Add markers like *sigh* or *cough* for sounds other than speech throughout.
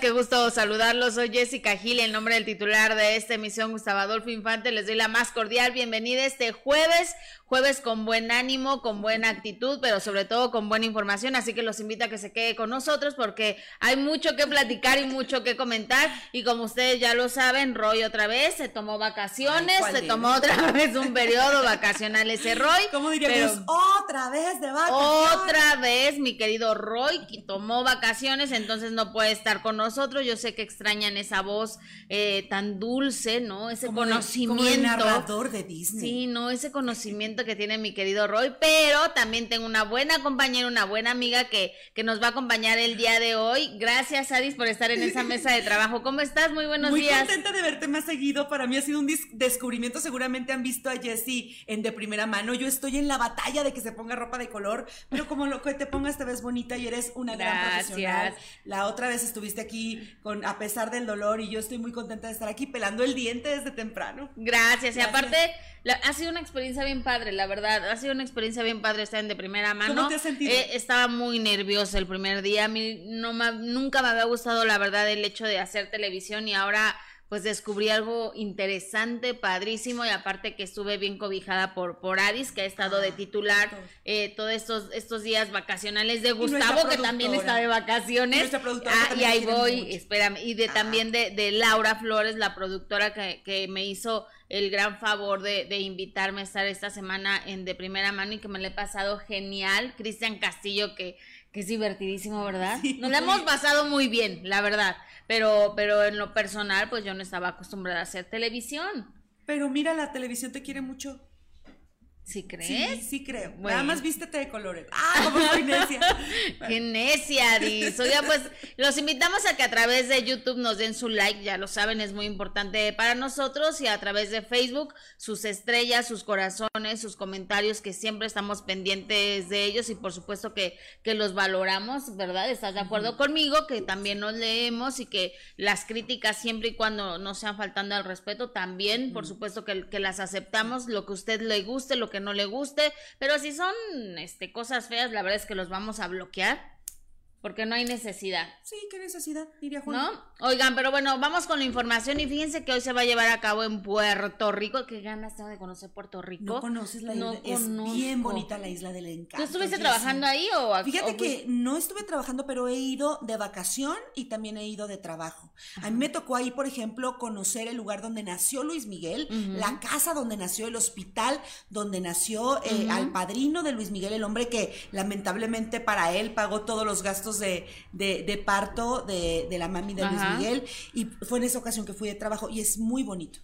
qué gusto saludarlos. Soy Jessica Gil, en nombre del titular de esta emisión, Gustavo Adolfo Infante. Les doy la más cordial bienvenida este jueves, jueves con buen ánimo, con buena actitud, pero sobre todo con buena información. Así que los invito a que se quede con nosotros porque hay mucho que platicar y mucho que comentar. Y como ustedes ya lo saben, Roy otra vez se tomó vacaciones, se tomó otra *laughs* vez un periodo vacacional ese Roy. ¿Cómo diríamos? Otra vez de vacaciones. Otra vez, mi querido Roy, que tomó vacaciones, entonces no puede estar con nosotros. Yo sé que extrañan esa voz eh, tan dulce, ¿no? Ese conocimiento. como el narrador de Disney. Sí, no, ese conocimiento que tiene mi querido Roy, pero también tengo una buena compañera, una buena amiga que, que nos va a acompañar el día de hoy. Gracias, Adis, por estar en esa mesa de trabajo. ¿Cómo estás? Muy buenos días. Muy contenta de verte más seguido. Para mí ha sido un descubrimiento. Seguramente han visto a Jessie en de primera mano. Yo estoy en la batalla de que se ponga ropa de color, pero como lo que te pongas te ves bonita y eres una gran profesional. La otra vez estuviste aquí con a pesar del dolor y yo estoy muy contenta de estar aquí pelando el diente desde temprano. Gracias. Y aparte ha sido una experiencia bien padre, la verdad. Ha sido una experiencia bien padre estar en de primera mano. ¿Cómo te has sentido? Eh, estaba muy nerviosa el primer día. A mí no nunca me había gustado, la verdad, el hecho de hacer televisión y ahora pues descubrí algo interesante, padrísimo, y aparte que estuve bien cobijada por, por Aris, que ha estado de ah, titular eh, todos estos, estos días vacacionales de Gustavo, que también está de vacaciones. Ah, y ahí voy, espérame, y de también de, de, Laura Flores, la productora que, que me hizo el gran favor de, de, invitarme a estar esta semana en de primera mano y que me le he pasado genial. Cristian Castillo, que, que es divertidísimo, ¿verdad? Nos la hemos pasado muy bien, la verdad. Pero, pero en lo personal, pues yo no estaba acostumbrada a hacer televisión. Pero mira, la televisión te quiere mucho. ¿Sí crees? Sí, sí creo. Nada más vístete de colores. ¡Ah, como *laughs* soy necia! *laughs* ¡Qué necia! Oiga, pues los invitamos a que a través de YouTube nos den su like, ya lo saben, es muy importante para nosotros, y a través de Facebook, sus estrellas, sus corazones, sus comentarios, que siempre estamos pendientes de ellos y por supuesto que, que los valoramos, ¿verdad? ¿Estás de acuerdo conmigo? Que también nos leemos y que las críticas, siempre y cuando no sean faltando al respeto, también, por supuesto que, que las aceptamos, lo que a usted le guste, lo que no le guste, pero si son este, cosas feas, la verdad es que los vamos a bloquear. Porque no hay necesidad. Sí, qué necesidad, diría Juan. ¿No? Oigan, pero bueno, vamos con la información y fíjense que hoy se va a llevar a cabo en Puerto Rico. Qué ganas tengo de conocer Puerto Rico. No conoces la isla. es bien bonita la isla del encanto. ¿Tú estuviste trabajando ahí o Fíjate que no estuve trabajando, pero he ido de vacación y también he ido de trabajo. A mí me tocó ahí, por ejemplo, conocer el lugar donde nació Luis Miguel, la casa donde nació, el hospital donde nació eh, al padrino de Luis Miguel, el hombre que lamentablemente para él pagó todos los gastos de, de, parto de, de, la mami de Luis Miguel y fue en esa ocasión que fui de trabajo y es muy bonito.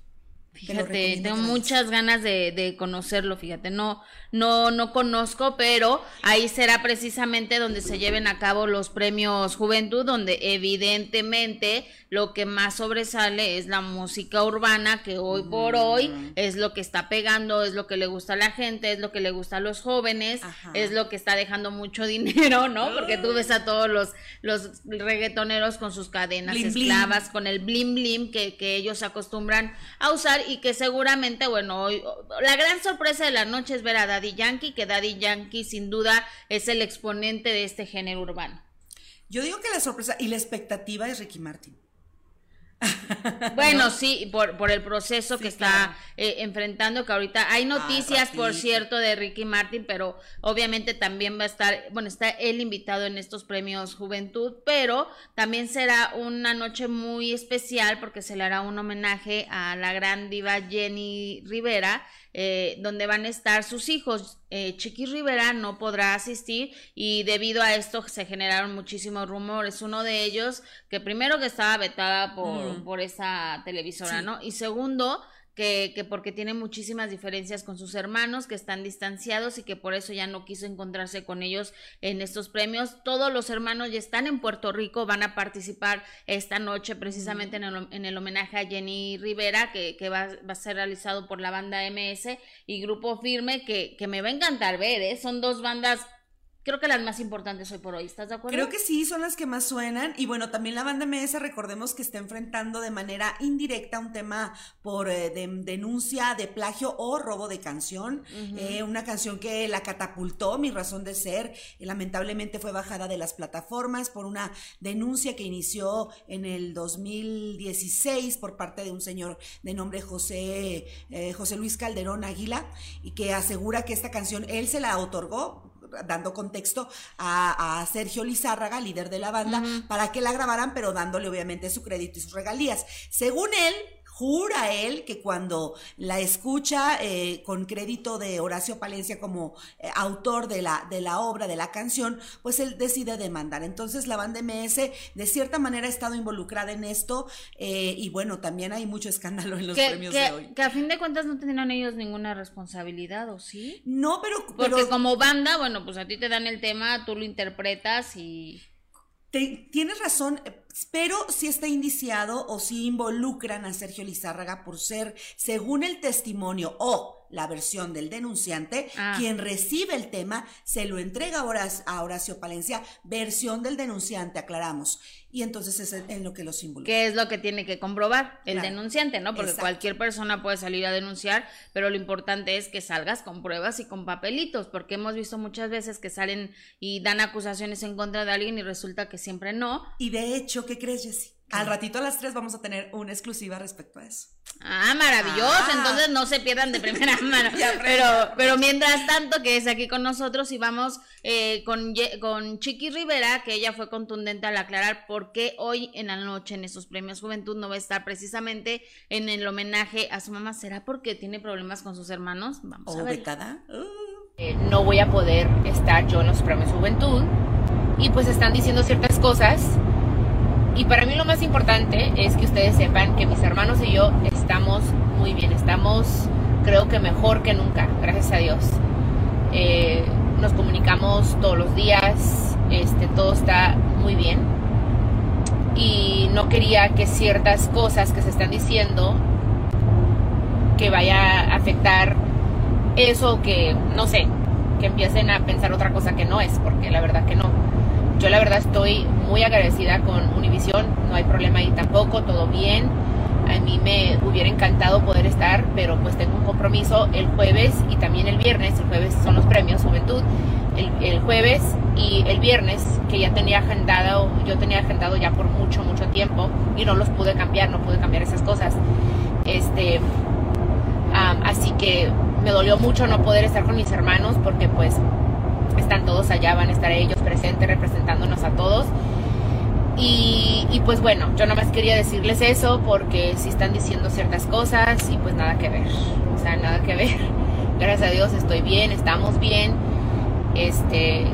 Fíjate, tengo muchas ganas de, de, conocerlo, fíjate, no, no, no conozco, pero ahí será precisamente donde se lleven a cabo los premios Juventud, donde evidentemente lo que más sobresale es la música urbana, que hoy por mm. hoy es lo que está pegando, es lo que le gusta a la gente, es lo que le gusta a los jóvenes, es lo que está dejando mucho *laughs* dinero, ¿no? Porque tú ves a todos los, los reggaetoneros con sus cadenas esclavas, con el blim blim que, que ellos acostumbran a usar y que seguramente, bueno, hoy la gran sorpresa de la noche es ver a Daddy Yankee, que Daddy Yankee sin duda es el exponente de este género urbano. Yo digo que la sorpresa y la expectativa es Ricky Martin. *laughs* Bueno, sí, por, por el proceso que está eh, enfrentando, que ahorita hay ah, noticias, por cierto, de Ricky Martin, pero obviamente también va a estar, bueno, está él invitado en estos premios Juventud, pero también será una noche muy especial porque se le hará un homenaje a la gran diva Jenny Rivera, eh, donde van a estar sus hijos. Eh, Chiqui Rivera no podrá asistir y debido a esto se generaron muchísimos rumores. Uno de ellos, que primero que estaba vetada por, mm. por esa televisora, ¿no? Y segundo, que, que, porque tiene muchísimas diferencias con sus hermanos, que están distanciados y que por eso ya no quiso encontrarse con ellos en estos premios. Todos los hermanos ya están en Puerto Rico, van a participar esta noche precisamente en, el, en, el, homenaje a Jenny Rivera, que, que va, va, a ser realizado por la banda MS y Grupo Firme, que, que me va a encantar ver, ¿eh? Son dos bandas creo que las más importantes hoy por hoy. ¿Estás de acuerdo? Creo que sí, son las que más suenan. Y bueno, también la banda MS, recordemos que está enfrentando de manera indirecta un tema por eh, denuncia de plagio o robo de canción. Eh, una canción que la catapultó, mi razón de ser, lamentablemente fue bajada de las plataformas por una denuncia que inició en el 2016 por parte de un señor de nombre José, eh, José Luis Calderón Águila y que asegura que esta canción él se la otorgó dando contexto a, Sergio Lizárraga, líder de la banda, para que la grabaran, pero dándole obviamente su crédito y sus regalías. Según él, jura él que cuando la escucha eh, con crédito de Horacio Palencia como eh, autor de la, de la obra, de la canción, pues él decide demandar. Entonces la banda MS de cierta manera ha estado involucrada en esto eh, y bueno, también hay mucho escándalo en los premios de hoy. Que a fin de cuentas no tendrán ellos ninguna responsabilidad, ¿o sí? No, pero... Porque como banda, bueno, pues a ti te dan el tema, tú lo interpretas y tienes razón, pero si está indiciado o si involucran a Sergio Lizárraga por ser, según el testimonio o la versión del denunciante, ah. quien recibe el tema se lo entrega a Horacio, Palencia, versión del denunciante, aclaramos. Y entonces es en lo que los involucra. ¿Qué es lo que tiene que comprobar el denunciante, no? Porque cualquier persona puede salir a denunciar, pero lo importante es que salgas con pruebas y con papelitos, porque hemos visto muchas veces que salen y dan acusaciones en contra de alguien y resulta que siempre no. Y de hecho, ¿qué crees, Jessie? Al ratito a las tres vamos a tener una exclusiva respecto a eso. Ah, maravilloso. Ah. Entonces no se pierdan de primera *laughs* mano. pero, pero mientras tanto, que es aquí con nosotros y vamos eh, con, con Chiqui Rivera, que ella fue contundente al aclarar por qué hoy en la noche en esos premios Juventud no va a estar precisamente en el homenaje a su mamá. ¿Será porque tiene problemas con sus hermanos? Vamos a ver. Uh. Eh, no voy a poder estar yo en los premios Juventud. Y pues están diciendo ciertas cosas y para mí lo más importante es que ustedes sepan que mis hermanos y yo estamos muy bien, estamos creo que mejor que nunca, gracias a Dios. Eh, nos comunicamos todos los días, este, todo está muy bien. Y no quería que ciertas cosas que se están diciendo que vaya a afectar eso que, no sé, que empiecen a pensar otra cosa que no es, porque la verdad que no. Yo la verdad estoy muy agradecida con Univision, no hay problema ahí tampoco, todo bien. A mí me hubiera encantado poder estar, pero pues tengo un compromiso el jueves y también el viernes. El jueves son los premios Juventud. El, jueves y el viernes, que ya tenía agendado, yo tenía agendado ya por mucho, mucho tiempo y no los pude cambiar, no pude cambiar esas cosas. Este, así que me dolió mucho no poder estar con mis hermanos porque pues están todos allá, van a estar ellos presentes representándonos a todos. Y, pues bueno, yo nada más quería decirles eso porque si están diciendo ciertas cosas y pues nada que ver, o sea, nada que ver. *laughs* Gracias a Dios estoy bien, estamos bien. Este,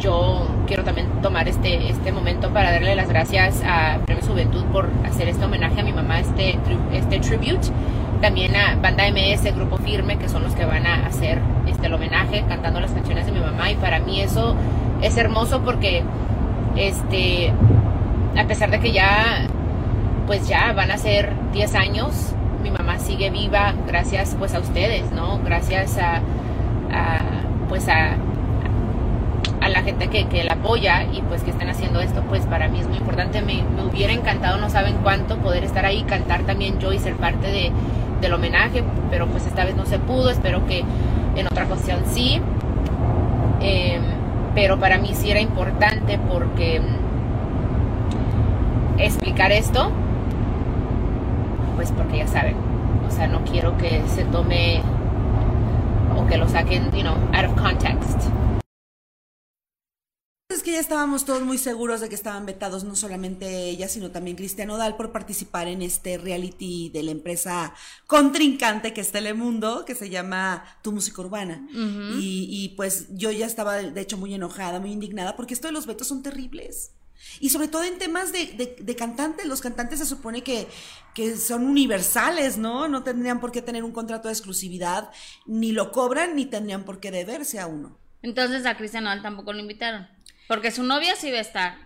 yo quiero también tomar este, este momento para darle las gracias a Premio Juventud por hacer este homenaje a mi mamá, este, este tribute. También a Banda MS, Grupo Firme, que son los que van a hacer el homenaje cantando las canciones de mi mamá. Y para mí eso es hermoso porque este a pesar de que ya pues ya van a ser 10 años mi mamá sigue viva gracias pues a ustedes no gracias a, pues a, a la gente que, que, la apoya y pues que estén haciendo esto pues para mí es muy importante me, hubiera encantado no saben cuánto poder estar ahí cantar también yo y ser parte de, del homenaje pero pues esta vez no se pudo espero que en otra ocasión sí em, pero para mí sí era importante porque explicar esto, pues porque ya saben, o sea, no quiero que se tome o que lo saquen, you know, out of context. Que ya estábamos todos muy seguros de que estaban vetados no solamente ella, sino también Cristian Odal por participar en este reality de la empresa contrincante que es Telemundo, que se llama Tu Música Urbana. y, y pues yo ya estaba de hecho muy enojada, muy indignada, porque esto de los vetos son terribles. Y sobre todo en temas de, de, cantantes, los cantantes se supone que, que, son universales, ¿no? No tendrían por qué tener un contrato de exclusividad, ni lo cobran, ni tendrían por qué deberse a uno. Entonces a Cristian Nodal tampoco lo invitaron, porque su novia sí va a estar.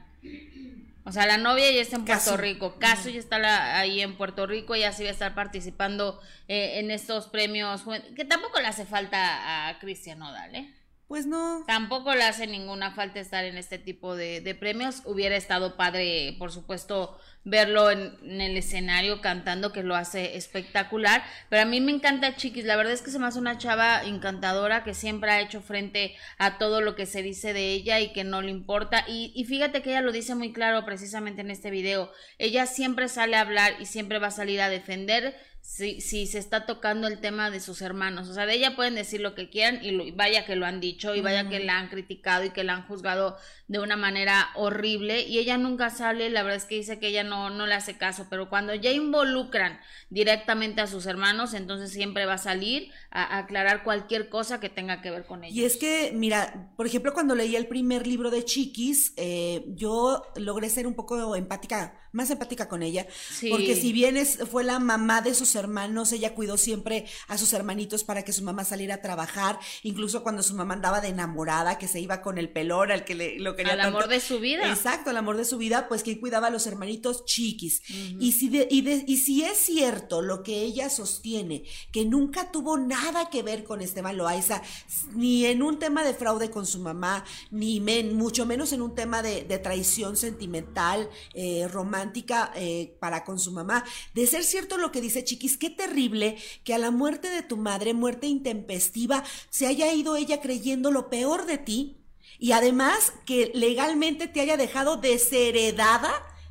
O sea, la novia ya está en Puerto Rico, Caso ya está ahí en Puerto Rico, ya sí va a estar participando eh, en estos premios, que tampoco le hace falta a Cristian Nodal, ¿eh? Pues no. Tampoco le hace ninguna falta estar en este tipo de, premios. Hubiera estado padre, por supuesto, verlo en, el escenario cantando, que lo hace espectacular. Pero a mí me encanta Chiquis. La verdad es que se me hace una chava encantadora que siempre ha hecho frente a todo lo que se dice de ella y que no le importa. Y, y fíjate que ella lo dice muy claro precisamente en este video. Ella siempre sale a hablar y siempre va a salir a defender si, si se está tocando el tema de sus hermanos. O sea, de ella pueden decir lo que quieran y, vaya que lo han dicho y vaya que la han criticado y que la han juzgado de una manera horrible y ella nunca sale, la verdad es que dice que ella no, no le hace caso, pero cuando ya involucran directamente a sus hermanos, entonces siempre va a salir a, aclarar cualquier cosa que tenga que ver con ellos. Y es que, mira, por ejemplo, cuando leí el primer libro de Chiquis, eh, yo logré ser un poco empática, más empática con ella, porque si bien es, fue la mamá de sus hermanos, ella cuidó siempre a sus hermanitos para que su mamá saliera a trabajar, incluso cuando su mamá andaba de enamorada, que se iba con el pelón, al que le, lo el amor de su vida. Exacto, el amor de su vida, pues quien cuidaba a los hermanitos chiquis. y, si y, y si es cierto lo que ella sostiene, que nunca tuvo nada que ver con Esteban Loaiza, ni en un tema de fraude con su mamá, ni mucho menos en un tema de, traición sentimental, eh, romántica eh, para con su mamá. De ser cierto lo que dice Chiquis, qué terrible que a la muerte de tu madre, muerte intempestiva, se haya ido ella creyendo lo peor de ti y además que legalmente te haya dejado desheredada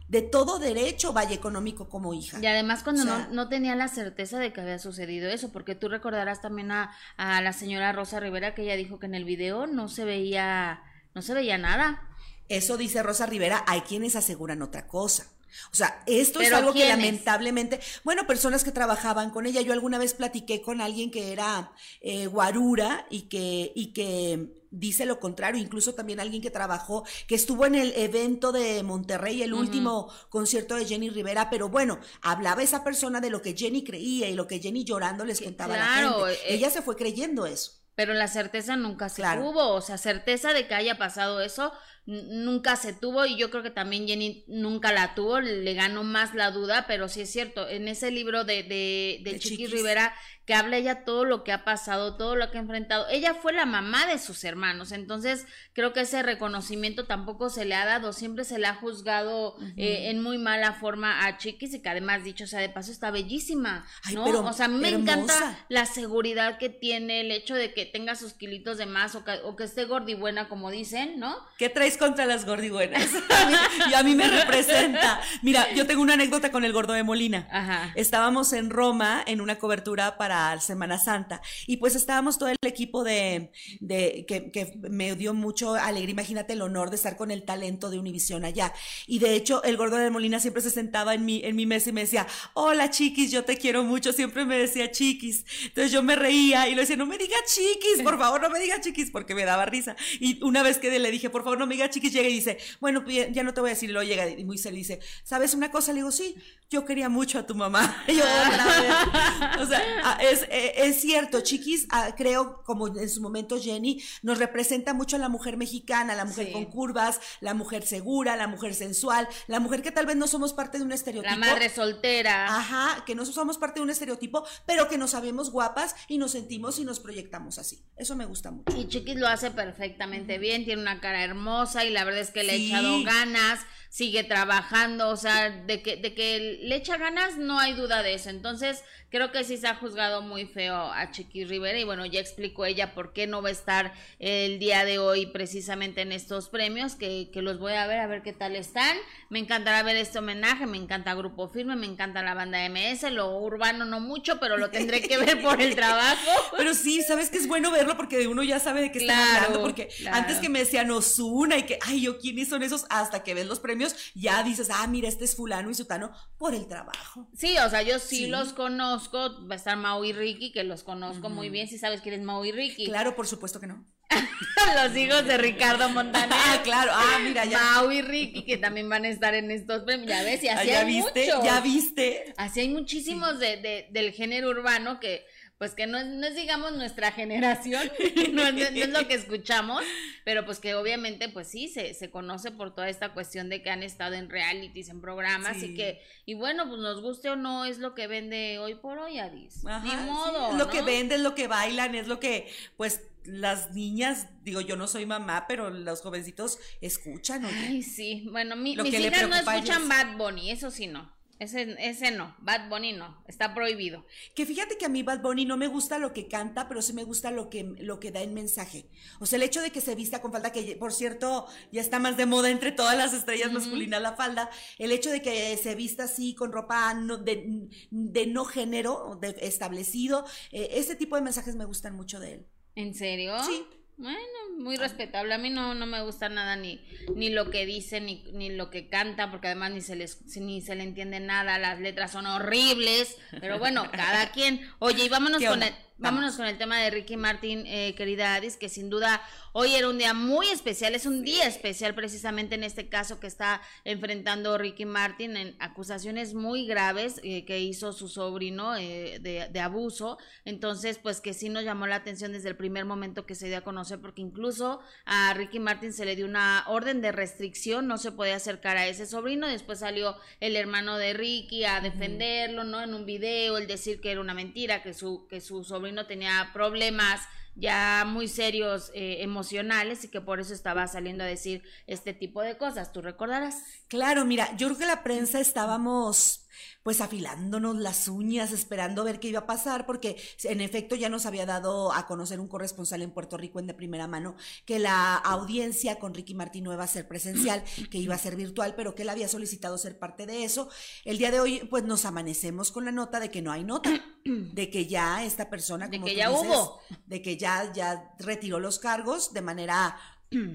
de todo derecho valle económico como hija. Y además cuando no, tenía la certeza de que había sucedido eso, porque tú recordarás también a, a, la señora Rosa Rivera que ella dijo que en el video no se veía, no se veía nada. Eso dice Rosa Rivera, hay quienes aseguran otra cosa. O sea, esto es algo que lamentablemente, bueno, personas que trabajaban con ella, yo alguna vez platiqué con alguien que era eh, guarura y que, y que dice lo contrario, incluso también alguien que trabajó, que estuvo en el evento de Monterrey, el último concierto de Jenny Rivera, pero bueno, hablaba esa persona de lo que Jenny creía y lo que Jenny llorando les contaba a la gente. Eh, ella se fue creyendo eso. Pero la certeza nunca se tuvo, o sea, certeza de que haya pasado eso, nunca se tuvo y yo creo que también Jenny nunca la tuvo, le ganó más la duda, pero sí es cierto, en ese libro de, de, de, Chiqui Rivera que habla ella todo lo que ha pasado, todo lo que ha enfrentado, ella fue la mamá de sus hermanos, entonces creo que ese reconocimiento tampoco se le ha dado, siempre se le ha juzgado eh, en muy mala forma a Chiquis y que además dicho sea de paso está bellísima, ¿no? o sea, me encanta la seguridad que tiene, el hecho de que tenga sus kilitos de más o que, o que esté gordibuena como dicen, ¿no? ¿Qué traes contra las gordibuenas. *laughs* y a mí me representa. Mira, yo tengo una anécdota con el gordo de Molina. Ajá. Estábamos en Roma en una cobertura para Semana Santa y pues estábamos todo el equipo de, que, me dio mucho alegría. Imagínate el honor de estar con el talento de Univisión allá. Y de hecho, el gordo de Molina siempre se sentaba en mi, en mi mesa y me decía, hola chiquis, yo te quiero mucho. Siempre me decía chiquis. Entonces yo me reía y le decía, no me diga chiquis, por favor, no me diga chiquis, porque me daba risa. Y una vez que le dije, por favor, no me diga Chiquis llega y dice, bueno, pues, ya no te voy a decir, lo llega y muy dice, ¿sabes una cosa? Le digo, sí, yo quería mucho a tu mamá. *laughs* o sea, es, eh, es, cierto, Chiquis, ah, creo, como en su momento Jenny, nos representa mucho a la mujer mexicana, la mujer con curvas, la mujer segura, la mujer sensual, la mujer que tal vez no somos parte de un estereotipo. La madre soltera. Ajá, que no somos parte de un estereotipo, pero que nos sabemos guapas y nos sentimos y nos proyectamos así. Eso me gusta mucho. Y Chiquis lo hace perfectamente bien, tiene una cara hermosa y la verdad es que le ha echado ganas sigue trabajando, o sea, de que, de que le echa ganas, no hay duda de eso. Entonces, creo que sí se ha juzgado muy feo a Chiqui Rivera y bueno, ya explicó ella por qué no va a estar el día de hoy precisamente en estos premios, que, que los voy a ver, a ver qué tal están. Me encantará ver este homenaje, me encanta Grupo Firme, me encanta la banda MS, lo urbano no mucho, pero lo tendré que ver por el trabajo. *laughs* Pero sí, sabes que es bueno verlo porque uno ya sabe de qué está hablando, porque antes que me decían Osuna y que, ay, yo quiénes son esos, hasta que ves los premios ya dices, ah, mira, este es fulano y sutano por el trabajo. Sí, o sea, yo sí, los conozco, va a estar Mau y Ricky, que los conozco muy bien, si sabes quién es Mau y Ricky. Claro, por supuesto que no. *laughs* los hijos de Ricardo Montaner. *laughs* Ah, claro, ah, mira, ya. Mau y Ricky, que también van a estar en estos premios, ya ves, y así ah, ¿Ya hay viste? ¿Ya viste? Así hay muchísimos de, de, del género urbano que pues que no, no es digamos nuestra generación, *laughs* no, es lo que escuchamos, pero pues que obviamente pues sí, se, se conoce por toda esta cuestión de que han estado en realities, en programas y que, y bueno, pues nos guste o no, es lo que vende hoy por hoy, Adis. Ni modo. Es lo que vende, es lo que bailan, es lo que pues las niñas, digo, yo no soy mamá, pero los jovencitos escuchan. Ay, sí. Bueno, mi, mis hijas no escuchan Bad Bunny, eso sí no. Ese, ese no, Bad Bunny no, está prohibido. Que fíjate que a mí Bad Bunny no me gusta lo que canta, pero sí me gusta lo que, lo que da en mensaje. O sea, el hecho de que se vista con falda, que por cierto ya está más de moda entre todas las estrellas masculinas la falda, el hecho de que se vista así con ropa de, de, no género de establecido, eh, ese tipo de mensajes me gustan mucho de él. ¿En serio? Sí. Bueno, muy respetable. A mí no, no me gusta nada ni, ni lo que dice, ni, ni lo que canta, porque además ni se les, ni se le entiende nada, las letras son horribles. Pero bueno, cada quien. Oye, y vámonos con el, vámonos con el tema de Ricky Martin, eh, querida Adis, que sin duda Hoy era un día muy especial, es un día especial precisamente en este caso que está enfrentando Ricky Martin en acusaciones muy graves eh, que hizo su sobrino eh, de, abuso. Entonces, pues que sí nos llamó la atención desde el primer momento que se dio a conocer, porque incluso a Ricky Martin se le dio una orden de restricción, no se podía acercar a ese sobrino. Después salió el hermano de Ricky a defenderlo, ¿no? En un video, el decir que era una mentira, que su, que su sobrino tenía problemas ya muy serios eh, emocionales y que por eso estaba saliendo a decir este tipo de cosas. ¿Tú recordarás? Claro, mira, yo creo que la prensa estábamos pues afilándonos las uñas, esperando ver qué iba a pasar, porque en efecto ya nos había dado a conocer un corresponsal en Puerto Rico en de primera mano que la audiencia con Ricky Martín no iba a ser presencial, que iba a ser virtual, pero que él había solicitado ser parte de eso. El día de hoy, pues nos amanecemos con la nota de que no hay nota, de que ya esta persona, como de que ya hubo, de que ya, ya retiró los cargos de manera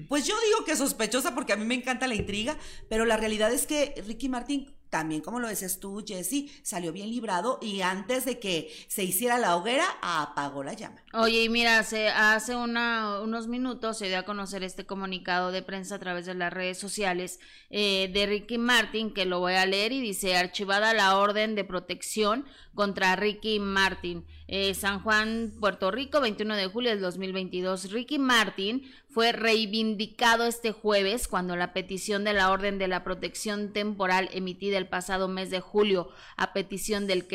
pues yo digo que sospechosa porque a mí me encanta la intriga, pero la realidad es que Ricky Martín también como lo dices tú, Jesse, salió bien librado y antes de que se hiciera la hoguera, apagó la llama. Oye, y mira, hace, hace unos minutos se dio a conocer este comunicado de prensa a través de las redes sociales eh, de Ricky Martin, que lo voy a leer y dice, archivada la orden de protección contra Ricky Martin. Eh, San Juan, Puerto Rico, 21 de julio del 2022. Ricky Martin fue reivindicado este jueves cuando la petición de la orden de la protección temporal emitida el pasado mes de julio a petición del,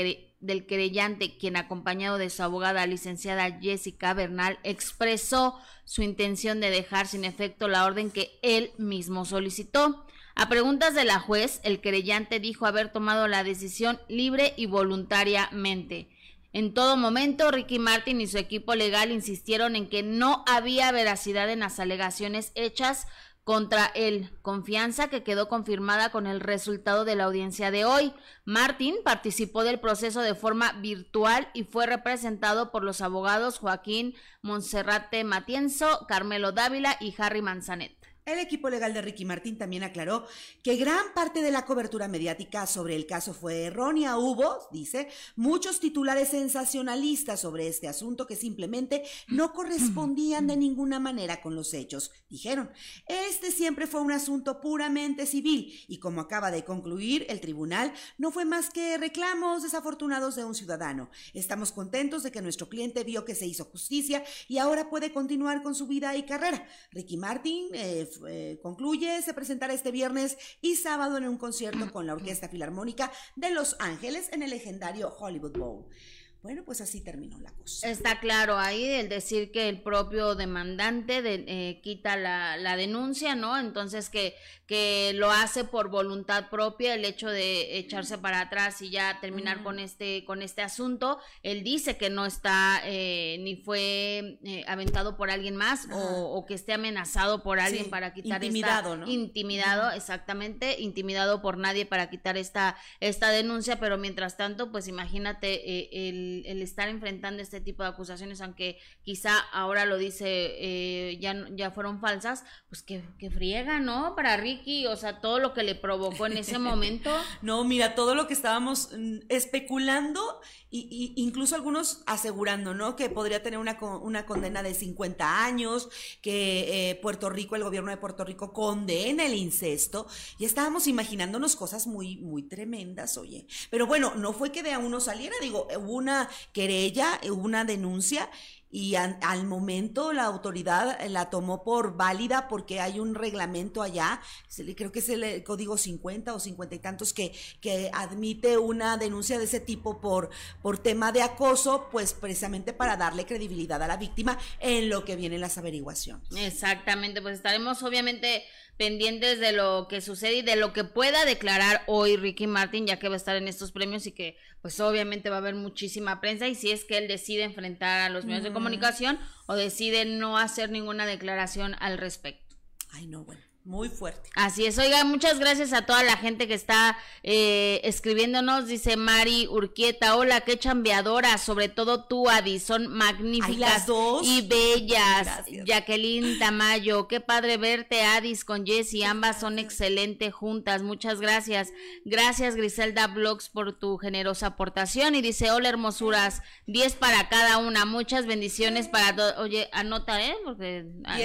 del querellante, quien acompañado de su abogada licenciada Jessica Bernal expresó su intención de dejar sin efecto la orden que él mismo solicitó. A preguntas de la juez, el querellante dijo haber tomado la decisión libre y voluntariamente. En todo momento, Ricky Martin y su equipo legal insistieron en que no había veracidad en las alegaciones hechas contra él, confianza que quedó confirmada con el resultado de la audiencia de hoy. Martin participó del proceso de forma virtual y fue representado por los abogados Joaquín Monserrate Matienzo, Carmelo Dávila y Harry Manzanet. El equipo legal de Ricky Martín también aclaró que gran parte de la cobertura mediática sobre el caso fue errónea. Hubo, dice, muchos titulares sensacionalistas sobre este asunto que simplemente no correspondían de ninguna manera con los hechos. Dijeron, este siempre fue un asunto puramente civil y como acaba de concluir el tribunal, no fue más que reclamos desafortunados de un ciudadano. Estamos contentos de que nuestro cliente vio que se hizo justicia y ahora puede continuar con su vida y carrera. Ricky Martin eh, eh, concluye, se presentará este viernes y sábado en un concierto con la Orquesta Filarmónica de Los Ángeles en el legendario Hollywood Bowl. Bueno, pues así terminó la cosa. Está claro ahí el decir que el propio demandante de, eh, quita la, la, denuncia, ¿no? Entonces que, que lo hace por voluntad propia, el hecho de echarse para atrás y ya terminar con este con este asunto. Él dice que no está eh, ni fue eh, aventado por alguien más o, que esté amenazado por alguien para quitar intimidado, ¿no? intimidado, exactamente, intimidado por nadie para quitar esta esta denuncia, pero mientras tanto, pues imagínate el el, estar enfrentando este tipo de acusaciones, aunque quizá ahora lo dice, eh, ya, ya fueron falsas, pues que, que, friega, ¿no? Para O sea, todo lo que le provocó en ese momento. *laughs* no, mira, todo lo que estábamos mm, especulando y, incluso algunos asegurando, ¿no? Que podría tener una, una condena de 50 años, que eh, Puerto Rico, el gobierno de Puerto Rico condena el incesto, y estábamos imaginándonos cosas muy, muy tremendas, oye. Pero bueno, no fue que de a uno saliera, digo, hubo una querella, hubo una denuncia y al momento la autoridad la tomó por válida porque hay un reglamento allá, creo que es el código 50 o 50 y tantos que, que admite una denuncia de ese tipo por, por tema de acoso, pues precisamente para darle credibilidad a la víctima en lo que vienen las averiguaciones. Exactamente, pues estaremos obviamente pendientes de lo que sucede y de lo que pueda declarar hoy Ricky Martin, ya que va a estar en estos premios y que pues obviamente va a haber muchísima prensa y si es que él decide enfrentar a los medios de comunicación o decide no hacer ninguna declaración al respecto. Ay, no, bueno. Muy fuerte. Así es, oiga, muchas gracias a toda la gente que está eh, escribiéndonos, dice Mari Urquieta, hola, qué chambeadora, sobre todo tú, Adi, son magníficas y bellas. Jacqueline Tamayo, qué padre verte, Adis, con Jessie, ambas son excelentes juntas, muchas gracias. Gracias, Griselda Blogs, por tu generosa aportación. Y dice, hola, hermosuras, 10 para cada una, muchas bendiciones para todos. Oye, anota, ¿eh? Porque ah,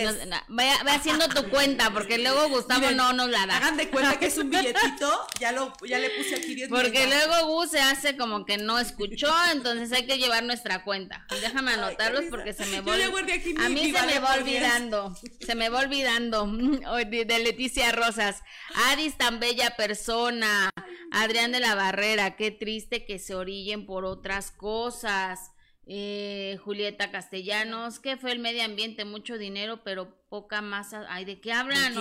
vaya, haciendo tu cuenta, porque luego Gustavo no nos la da. Hagan de cuenta que es un billetito, *laughs* ya lo ya le puse aquí 10 Porque luego Gus se hace como que no escuchó, entonces hay que llevar nuestra cuenta. Déjame anotarlos porque se me va A mí se me va olvidando, se me va olvidando. *laughs* De Leticia Rosas. Adis tan bella persona. Adrián de la Barrera, qué triste que se orillen por otras cosas. Eh, Julieta Castellanos, que fue el medio ambiente, mucho dinero, pero poca masa. Ay, ¿de qué hablan,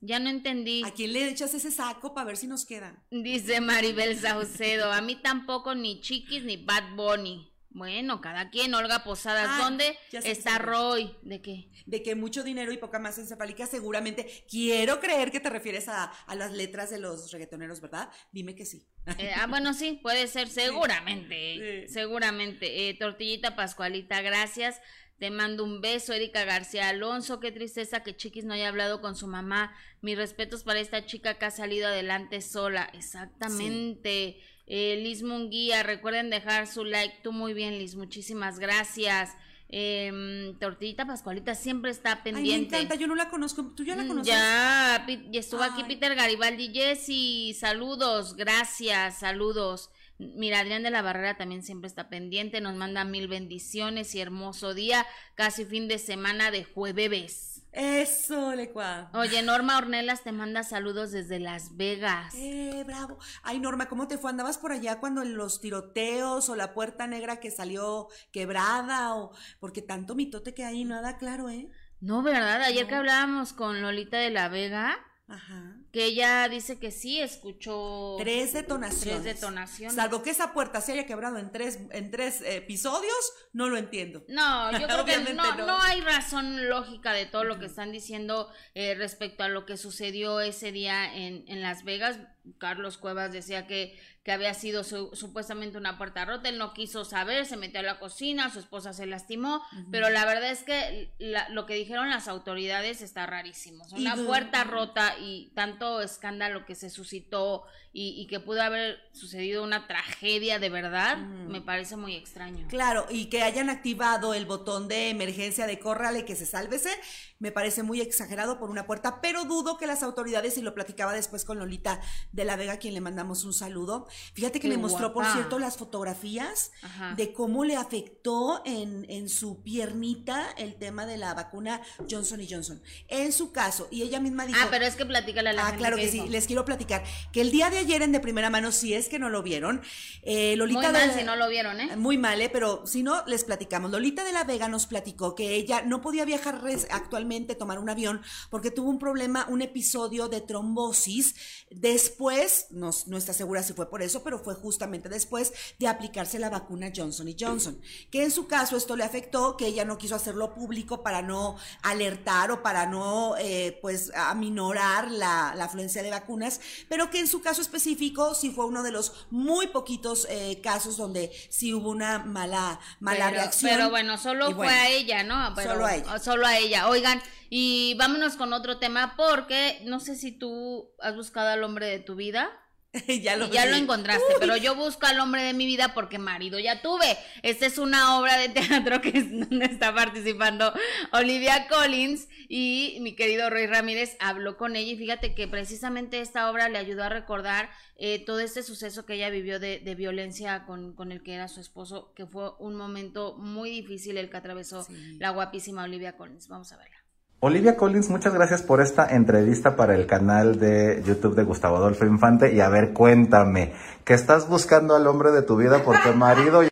Ya no entendí. ¿A quién le echas ese saco para ver si nos queda? Dice Maribel Saucedo, a mí tampoco ni Chiquis ni Bad Bunny. Bueno, cada quien, Olga Posadas, ah, ¿dónde está Roy? ¿De qué? De que mucho dinero y poca masa encefálica, seguramente. Quiero creer que te refieres a, las letras de los reggaetoneros, ¿verdad? Dime que sí. Eh, ah, bueno, sí, puede ser, seguramente, seguramente. Eh, Tortillita Pascualita, gracias. Te mando un beso, Erika García Alonso. Qué tristeza que Chiquis no haya hablado con su mamá. Mis respetos para esta chica que ha salido adelante sola. Exactamente. Eh, Liz Munguía, recuerden dejar su like. Tú muy bien, Liz. Muchísimas gracias. Eh, Tortillita Pascualita siempre está pendiente. Ay, me encanta, yo no la conozco. ¿Tú ya la mm, conoces? Ya, ya estuvo aquí Peter Garibaldi. Jessy, saludos, gracias, saludos. Mira, Adrián de la Barrera también siempre está pendiente, nos manda mil bendiciones y hermoso día, casi fin de semana de jueves. Eso, Lecua. Oye, Norma Ornelas te manda saludos desde Las Vegas. Eh, bravo. Ay, Norma, ¿cómo te fue? ¿Andabas por allá cuando los tiroteos o la puerta negra que salió quebrada o porque tanto mitote que hay, nada claro, ¿eh? No, ¿verdad? Ayer que hablábamos con Lolita de la Vega, Ajá. Que ella dice que sí escuchó tres detonaciones. Tres detonaciones. Salvo que esa puerta se haya quebrado en tres, en tres episodios, no lo entiendo. No, yo *laughs* creo que no, no, hay razón lógica de todo lo que están diciendo eh, respecto a lo que sucedió ese día en, en Las Vegas. Carlos Cuevas decía que que había sido supuestamente una puerta rota, él no quiso saber, se metió a la cocina, su esposa se lastimó, pero la verdad es que lo que dijeron las autoridades está rarísimo. Una puerta rota y tanto escándalo que se suscitó y, que pudo haber sucedido una tragedia de verdad, me parece muy extraño. Claro, y que hayan activado el botón de emergencia de córrale que se sálvese, me parece muy exagerado por una puerta, pero dudo que las autoridades, y lo platicaba después con Lolita de la Vega, a quien le mandamos un saludo, fíjate que me mostró, por cierto, las fotografías de cómo le afectó en, en su piernita el tema de la vacuna Johnson y Johnson. En su caso, y ella misma dijo... Ah, pero es que platícale a la Ah, claro que, sí, les quiero platicar, que el día de ayer en de primera mano, si es que no lo vieron, eh, Lolita... Muy mal si no lo vieron, ¿eh? Muy mal, ¿eh? Pero si no, les platicamos. Lolita de la Vega nos platicó que ella no podía viajar actualmente tomar un avión porque tuvo un problema, un episodio de trombosis. Después, no, no está segura si fue por eso, pero fue justamente después de aplicarse la vacuna Johnson y Johnson. Que en su caso esto le afectó, que ella no quiso hacerlo público para no alertar o para no, eh, pues, aminorar la, la, afluencia de vacunas, pero que en su caso específico sí fue uno de los muy poquitos eh, casos donde sí hubo una mala, mala reacción. Pero bueno, solo fue a ella, ¿no? solo a ella. Solo a ella. Oigan, y vámonos con otro tema porque no sé si tú has buscado al hombre de tu vida. *laughs* ya lo, ya lo encontraste, pero yo busco al hombre de mi vida porque marido ya tuve. Esta es una obra de teatro que es donde está participando Olivia Collins y mi querido Roy Ramírez habló con ella y fíjate que precisamente esta obra le ayudó a recordar eh, todo este suceso que ella vivió de, violencia con, con, el que era su esposo, que fue un momento muy difícil el que atravesó la guapísima Olivia Collins. Vamos a verla. Olivia Collins, muchas gracias por esta entrevista para el canal de YouTube de Gustavo Adolfo Infante. Y a ver, cuéntame, ¿qué estás buscando al hombre de tu vida porque marido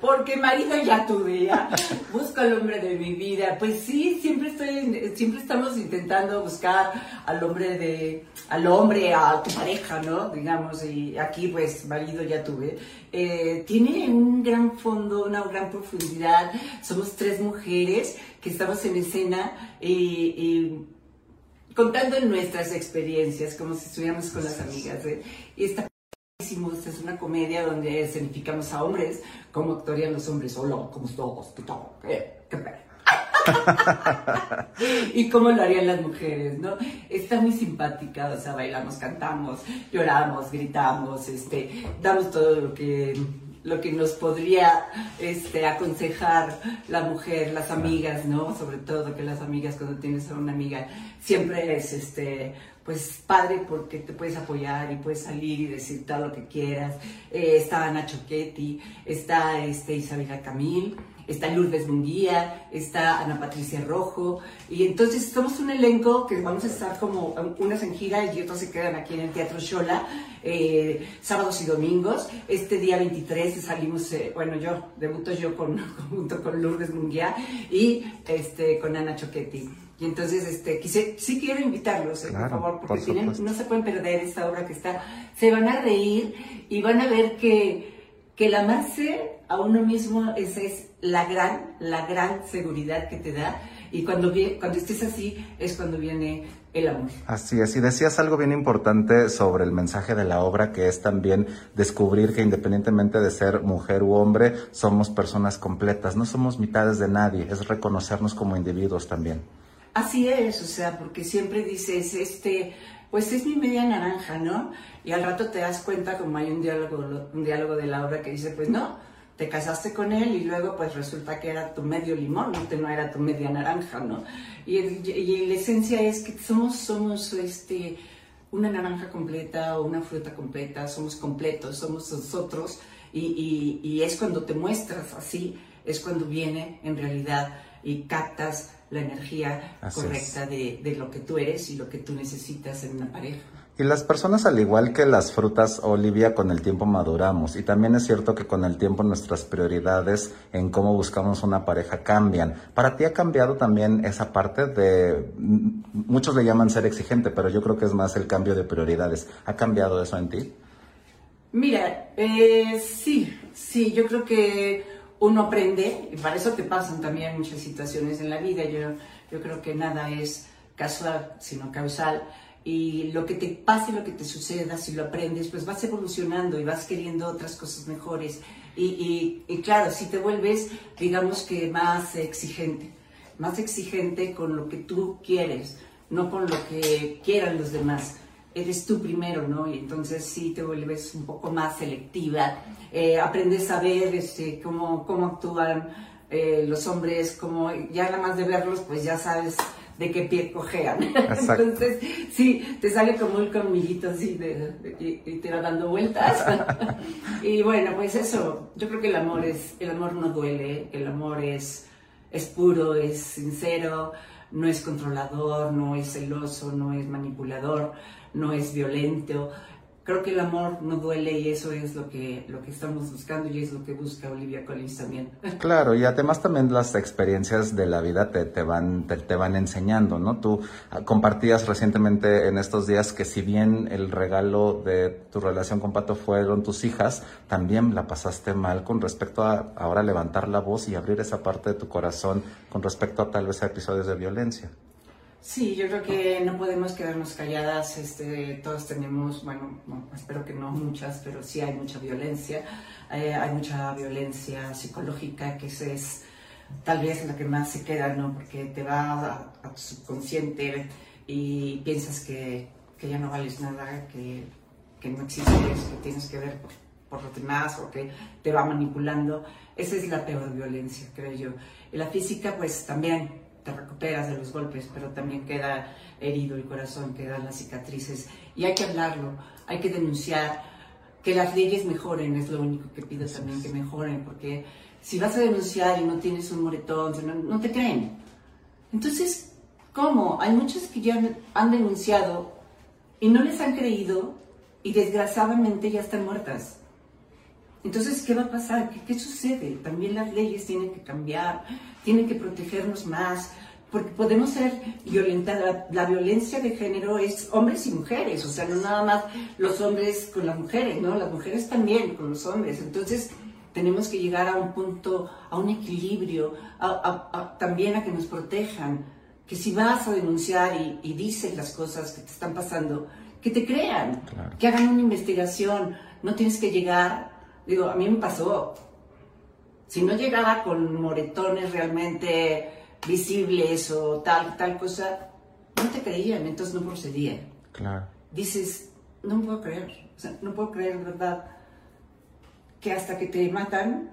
porque marido ya *laughs* tuve, ya busco al hombre de mi vida. Pues sí, siempre estoy, estamos intentando buscar al hombre de, al hombre, a tu pareja, ¿no? Digamos, y aquí pues marido ya tuve. Eh, tiene un gran fondo, una gran profundidad. Somos tres mujeres que estamos en escena y, contando nuestras experiencias, como si estuviéramos con las amigas. ¿eh? Y está es una comedia donde escenificamos a hombres como actuarían los hombres. Hola, ¿cómo estás? ¿Qué tal? ¿Qué, *laughs* qué y cómo lo harían las mujeres, ¿no? Está muy simpática, o sea, bailamos, cantamos, lloramos, gritamos, este, damos todo lo que lo que nos podría este, aconsejar la mujer, las amigas, ¿no? Sobre todo que las amigas, cuando tienes a una amiga, siempre es, este, pues padre porque te puedes apoyar y puedes salir y decir todo lo que quieras. Eh, está Ana Choquetti, está este, Isabela Camil, está Lourdes Munguía, está Ana Patricia Rojo, y entonces somos un elenco que vamos a estar como unas en gira y otros se quedan aquí en el Teatro Xola, eh, sábados y domingos. Este día 23 salimos, eh, bueno, yo debuto yo con, *laughs* junto con Lourdes Munguía y este, con Ana Choquetti. Y entonces, este, quise, sí quiero invitarlos, eh, por favor, porque tienen, no se pueden perder esta obra que está. Se van a reír y van a ver que, que el amarse a uno mismo es la gran, la gran seguridad que te da. Y cuando, cuando estés así es cuando viene el amor. Así es, y decías algo bien importante sobre el mensaje de la obra, que es también descubrir que independientemente de ser mujer u hombre, somos personas completas, no somos mitades de nadie, es reconocernos como individuos también. Así es, o sea, porque siempre dices, este, pues es mi media naranja, ¿no? Y al rato te das cuenta como hay un diálogo, un diálogo de la obra que dice, pues no, te casaste con él y luego pues resulta que era tu medio limón, no, no era tu media naranja, ¿no? Y, la esencia es que somos, somos, este, una naranja completa o una fruta completa, somos completos, somos nosotros y es cuando te muestras así, es cuando viene en realidad y captas la energía correcta de, de, lo que tú eres y lo que tú necesitas en una pareja. Y las personas, al igual que las frutas, Olivia, con el tiempo maduramos. Y también es cierto que con el tiempo nuestras prioridades en cómo buscamos una pareja cambian. ¿Para ti ha cambiado también esa parte de, muchos le llaman ser exigente, pero yo creo que es más el cambio de prioridades. ¿Ha cambiado eso en ti? Mira, eh, sí, sí, yo creo que uno aprende, y para eso te pasan también muchas situaciones en la vida. Yo, yo creo que nada es casual, sino causal. Y lo que te pase, lo que te suceda, si lo aprendes, pues vas evolucionando y vas queriendo otras cosas mejores. Y, y, claro, si te vuelves, digamos que más exigente, más exigente con lo que tú quieres, no con lo que quieran los demás eres tú primero, ¿no? Y entonces sí te vuelves un poco más selectiva, eh, aprendes a ver este, cómo, cómo actúan eh, los hombres, como ya nada más de verlos, pues ya sabes de qué pie cojean. *laughs* Entonces, sí, te sale como un colmillito así de, y, te va dando vueltas. *laughs* y bueno, pues eso, yo creo que el amor es, el amor no duele, el amor es, es puro, es sincero, no es controlador, no es celoso, no es manipulador no es violento. Creo que el amor no duele y eso es lo que, lo que estamos buscando y es lo que busca Olivia Collins también. *laughs* Claro, y además también las experiencias de la vida te, te van, te, van enseñando, ¿no? Tú ah, compartías recientemente en estos días que si bien el regalo de tu relación con Pato fueron tus hijas, también la pasaste mal con respecto a ahora levantar la voz y abrir esa parte de tu corazón con respecto a tal vez a episodios de violencia. Sí, yo creo que no podemos quedarnos calladas. Este, todos tenemos, bueno, espero que no muchas, pero sí hay mucha violencia. Eh, hay mucha violencia psicológica que es, tal vez la que más se queda, ¿no? Porque te va a, tu subconsciente y piensas que, que ya no vales nada, que, que no existes, que tienes que ver por, por los demás o que te va manipulando. Esa es la peor violencia, creo yo. Y la física, pues también te recuperas de los golpes, pero también queda herido el corazón, quedan las cicatrices. Y hay que hablarlo, hay que denunciar, que las leyes mejoren, es lo único que pido también, que mejoren, porque si vas a denunciar y no tienes un moretón, no, no te creen. Entonces, ¿cómo? Hay muchos que ya han denunciado y no les han creído y desgraciadamente ya están muertas. Entonces, ¿qué va a pasar? ¿Qué, ¿Qué, sucede? También las leyes tienen que cambiar, tienen que protegernos más, porque podemos ser violentadas. La, violencia de género es hombres y mujeres, o sea, no nada más los hombres con las mujeres, ¿no? Las mujeres también con los hombres. Entonces, tenemos que llegar a un punto, a un equilibrio, también a que nos protejan, que si vas a denunciar y, dices las cosas que te están pasando, que te crean, que hagan una investigación, no tienes que llegar, digo, a mí me pasó, si no llegaba con moretones realmente visibles o tal, tal cosa, no te creían, entonces no procedía. Claro. Dices, no puedo creer, o sea, no puedo creer, ¿verdad? Que hasta que te matan,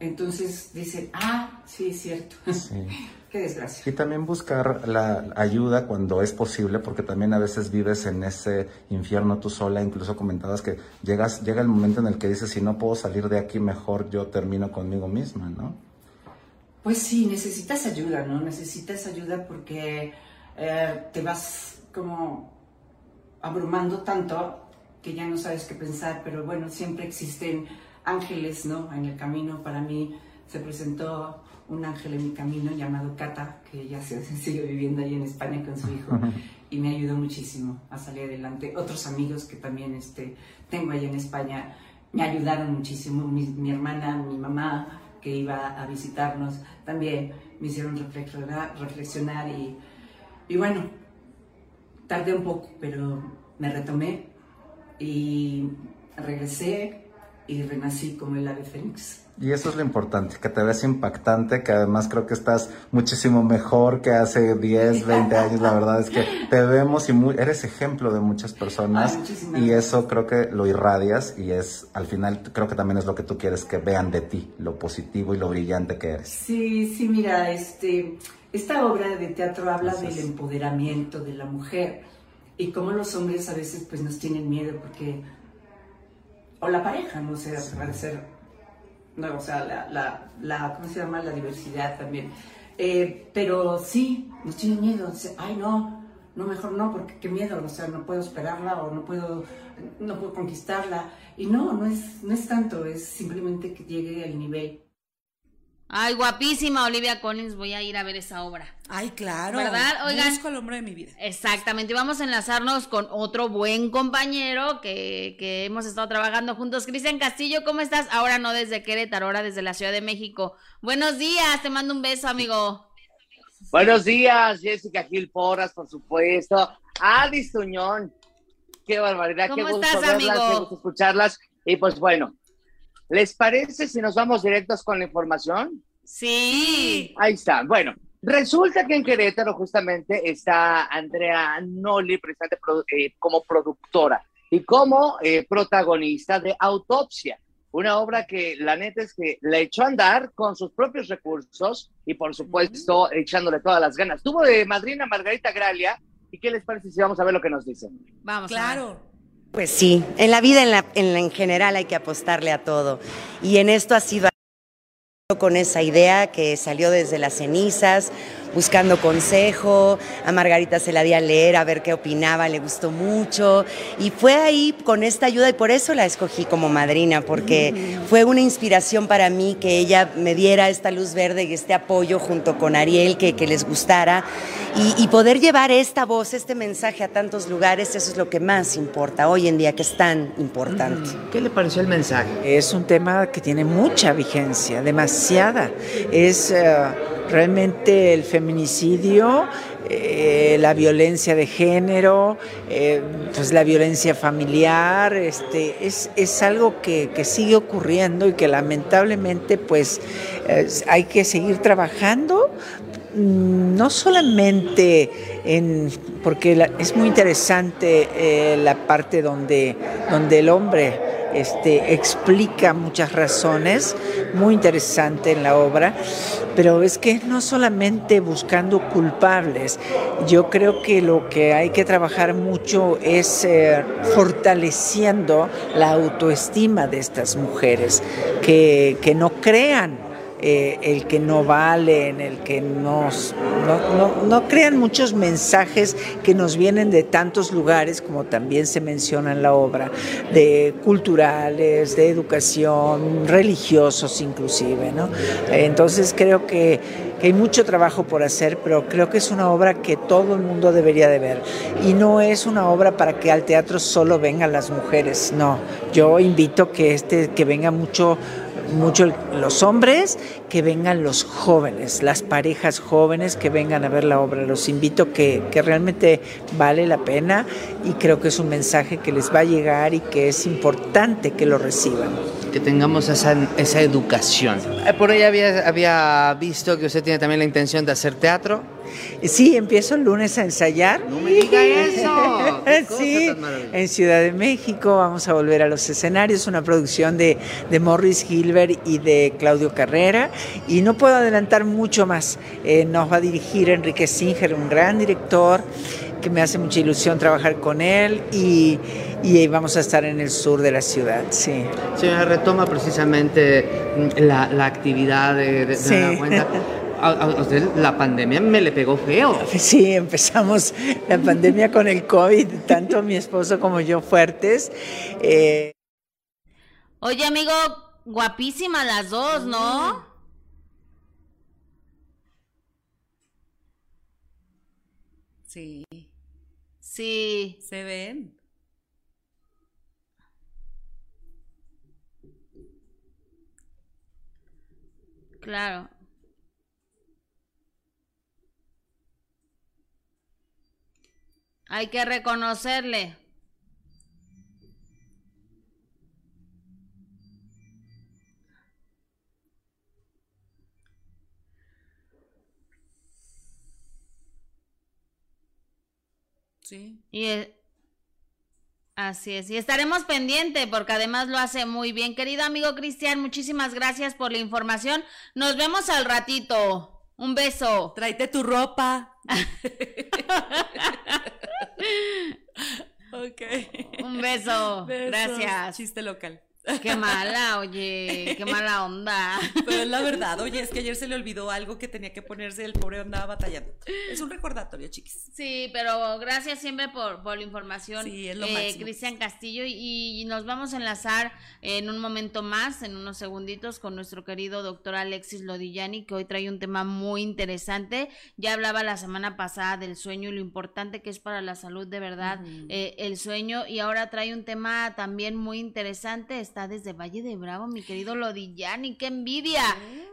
entonces dicen, ah, sí, es cierto. *laughs* Sí. Qué desgracia. Y también buscar la ayuda cuando es posible, porque también a veces vives en ese infierno tú sola. Incluso comentabas que llegas, llega el momento en el que dices, si no puedo salir de aquí, mejor yo termino conmigo misma, ¿no? Pues sí, necesitas ayuda, ¿no? Necesitas ayuda porque eh, te vas como abrumando tanto que ya no sabes qué pensar, pero bueno, siempre existen ángeles, ¿no? En el camino para mí se presentó un ángel en mi camino llamado Cata, que ya se *laughs* sigue viviendo ahí en España con su hijo y me ayudó muchísimo a salir adelante. Otros amigos que también este, tengo ahí en España me ayudaron muchísimo, mi, mi hermana, mi mamá, que iba a visitarnos, también me hicieron reflexionar, reflexionar y, y bueno, tardé un poco, pero me retomé y regresé y renací como el ave fénix. Y eso es lo importante, que te ves impactante, que además creo que estás muchísimo mejor que hace 10, 20 años. La verdad es que te vemos y eres ejemplo de muchas personas y eso creo que lo irradias y es al final creo que también es lo que tú quieres que vean de ti, lo positivo y lo brillante que eres. Sí, sí, mira, este, esta obra de teatro habla del empoderamiento de la mujer y cómo los hombres a veces pues nos tienen miedo porque o la pareja, no sé, a ser no, o sea, la, la, la, ¿cómo se llama? La diversidad también. Eh, pero sí, nos tiene miedo. Dice, ay, no, no, mejor no, porque qué miedo, o sea, no puedo esperarla o no puedo, no puedo conquistarla. Y no, no es, no es tanto, es simplemente que llegue al nivel Ay, guapísima Olivia Collins, voy a ir a ver esa obra. Ay, claro. ¿Verdad? Oigan. Busco el hombre de mi vida. Exactamente. Y vamos a enlazarnos con otro buen compañero que, que hemos estado trabajando juntos. Cristian Castillo, ¿cómo estás? Ahora no desde Querétaro, ahora desde la Ciudad de México. Buenos días, te mando un beso, amigo. Buenos días, Jessica Gil Porras, por supuesto. Adis Tuñón. Qué barbaridad, ¿Cómo qué gusto estás, verlas, amigo? qué gusto escucharlas. Y pues bueno, ¿Les parece si nos vamos directos con la información? Sí. Ahí está. Bueno, resulta que en Querétaro justamente está Andrea Noli, presente eh, como productora y como eh, protagonista de Autopsia, una obra que la neta es que la echó a andar con sus propios recursos y por supuesto echándole todas las ganas. Tuvo de madrina Margarita Gralia y ¿qué les parece si vamos a ver lo que nos dicen? Vamos. Claro. Pues sí, en la vida en, la, en, la, en general hay que apostarle a todo. Y en esto ha sido con esa idea que salió desde las cenizas, buscando consejo, a Margarita se la di a leer, a ver qué opinaba, le gustó mucho y fue ahí con esta ayuda y por eso la escogí como madrina, porque fue una inspiración para mí que ella me diera esta luz verde y este apoyo junto con Ariel, que, que les gustara y, y, poder llevar esta voz, este mensaje a tantos lugares, eso es lo que más importa hoy en día, que es tan importante. ¿Qué le pareció el mensaje? Es un tema que tiene mucha vigencia, demasiada. Es... Uh, realmente el feminicidio, eh, la violencia de género, eh, pues la violencia familiar, este, es, es algo que, que, sigue ocurriendo y que lamentablemente pues eh, hay que seguir trabajando no solamente en, porque es muy interesante eh, la parte donde, donde el hombre este, explica muchas razones, muy interesante en la obra, pero es que no solamente buscando culpables, yo creo que lo que hay que trabajar mucho es eh, fortaleciendo la autoestima de estas mujeres, que, que no crean eh, el que no valen, el que nos, no, crean muchos mensajes que nos vienen de tantos lugares, como también se menciona en la obra, de culturales, de educación, religiosos inclusive. ¿no? Entonces creo que, hay mucho trabajo por hacer, pero creo que es una obra que todo el mundo debería de ver. Y no es una obra para que al teatro solo vengan las mujeres, no. Yo invito que, este, que venga mucho mucho los hombres, que vengan los jóvenes, las parejas jóvenes que vengan a ver la obra. Los invito que, que realmente vale la pena y creo que es un mensaje que les va a llegar y que es importante que lo reciban. Que tengamos esa, esa educación. Eh, por ahí había, había visto que usted tiene también la intención de hacer teatro. Sí, empiezo el lunes a ensayar. No me diga eso. *laughs* sí, en Ciudad de México vamos a volver a los escenarios, una producción de, de Morris Gilbert y de Claudio Carrera. Y no puedo adelantar mucho más. Eh, nos va a dirigir Enrique Singer, un gran director que me hace mucha ilusión trabajar con él y, y vamos a estar en el sur de la ciudad, sí. Señora, retoma precisamente la, la actividad de, de, sí. la cuenta. *laughs* A, usted la pandemia me le pegó feo. Sí, empezamos la pandemia con el COVID, tanto mi esposo como yo fuertes. Eh... Oye, amigo, guapísimas las dos, ¿no? Sí. Sí. Se ven. Claro. Hay que reconocerle. Sí. Y e, así es, y estaremos pendiente porque además lo hace muy bien. Querido amigo Cristian, muchísimas gracias por la información. Nos vemos al ratito. Un beso. Tráete tu ropa. *laughs* ok. Un beso. Besos. Gracias. Chiste local. Qué mala, oye, qué mala onda. Pero es la verdad, oye, es que ayer se le olvidó algo que tenía que ponerse, el pobre andaba batallando. Es un recordatorio, chiquis. Sí, pero gracias siempre por, por la información, Sí, es lo eh. Cristian Castillo, y, y nos vamos a enlazar en un momento más, en unos segunditos, con nuestro querido doctor Alexis Lodillani, que hoy trae un tema muy interesante. Ya hablaba la semana pasada del sueño y lo importante que es para la salud de verdad eh, el sueño, y ahora trae un tema también muy interesante. Está desde Valle de Bravo, mi querido Lodillani, qué envidia.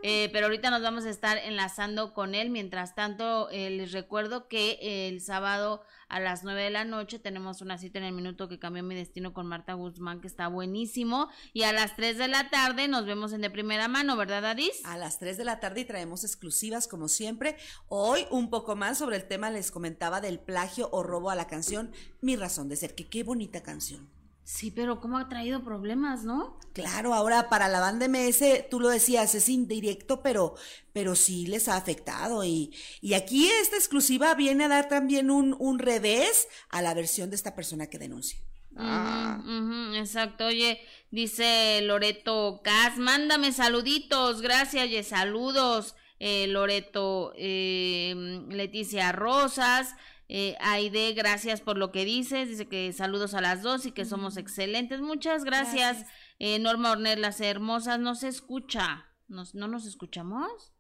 Eh, pero ahorita nos vamos a estar enlazando con él. Mientras tanto, eh, les recuerdo que eh, el sábado a las 9 de la noche tenemos una cita en el minuto que cambió mi destino con Marta Guzmán, que está buenísimo. Y a las 3 de la tarde nos vemos en de primera mano, ¿verdad, Adis? A las 3 de la tarde y traemos exclusivas como siempre. Hoy un poco más sobre el tema les comentaba del plagio o robo a la canción Mi razón de ser, que qué bonita canción. Sí, pero ¿cómo ha traído problemas, no? Claro, ahora para la banda MS, tú lo decías, es indirecto, pero, pero sí les ha afectado. Y, y aquí esta exclusiva viene a dar también un, un revés a la versión de esta persona que denuncia. Ujú, exacto. Oye, dice Loreto Cas, mándame saluditos, gracias, y saludos. Eh, Loreto, eh, Leticia Rosas, eh, Aide, gracias por lo que dices. Dice que saludos a las dos y que somos excelentes. Muchas gracias. Gracias. Eh, Norma Ornelas Hermosas, no se escucha. ¿Nos, ¿No nos escuchamos?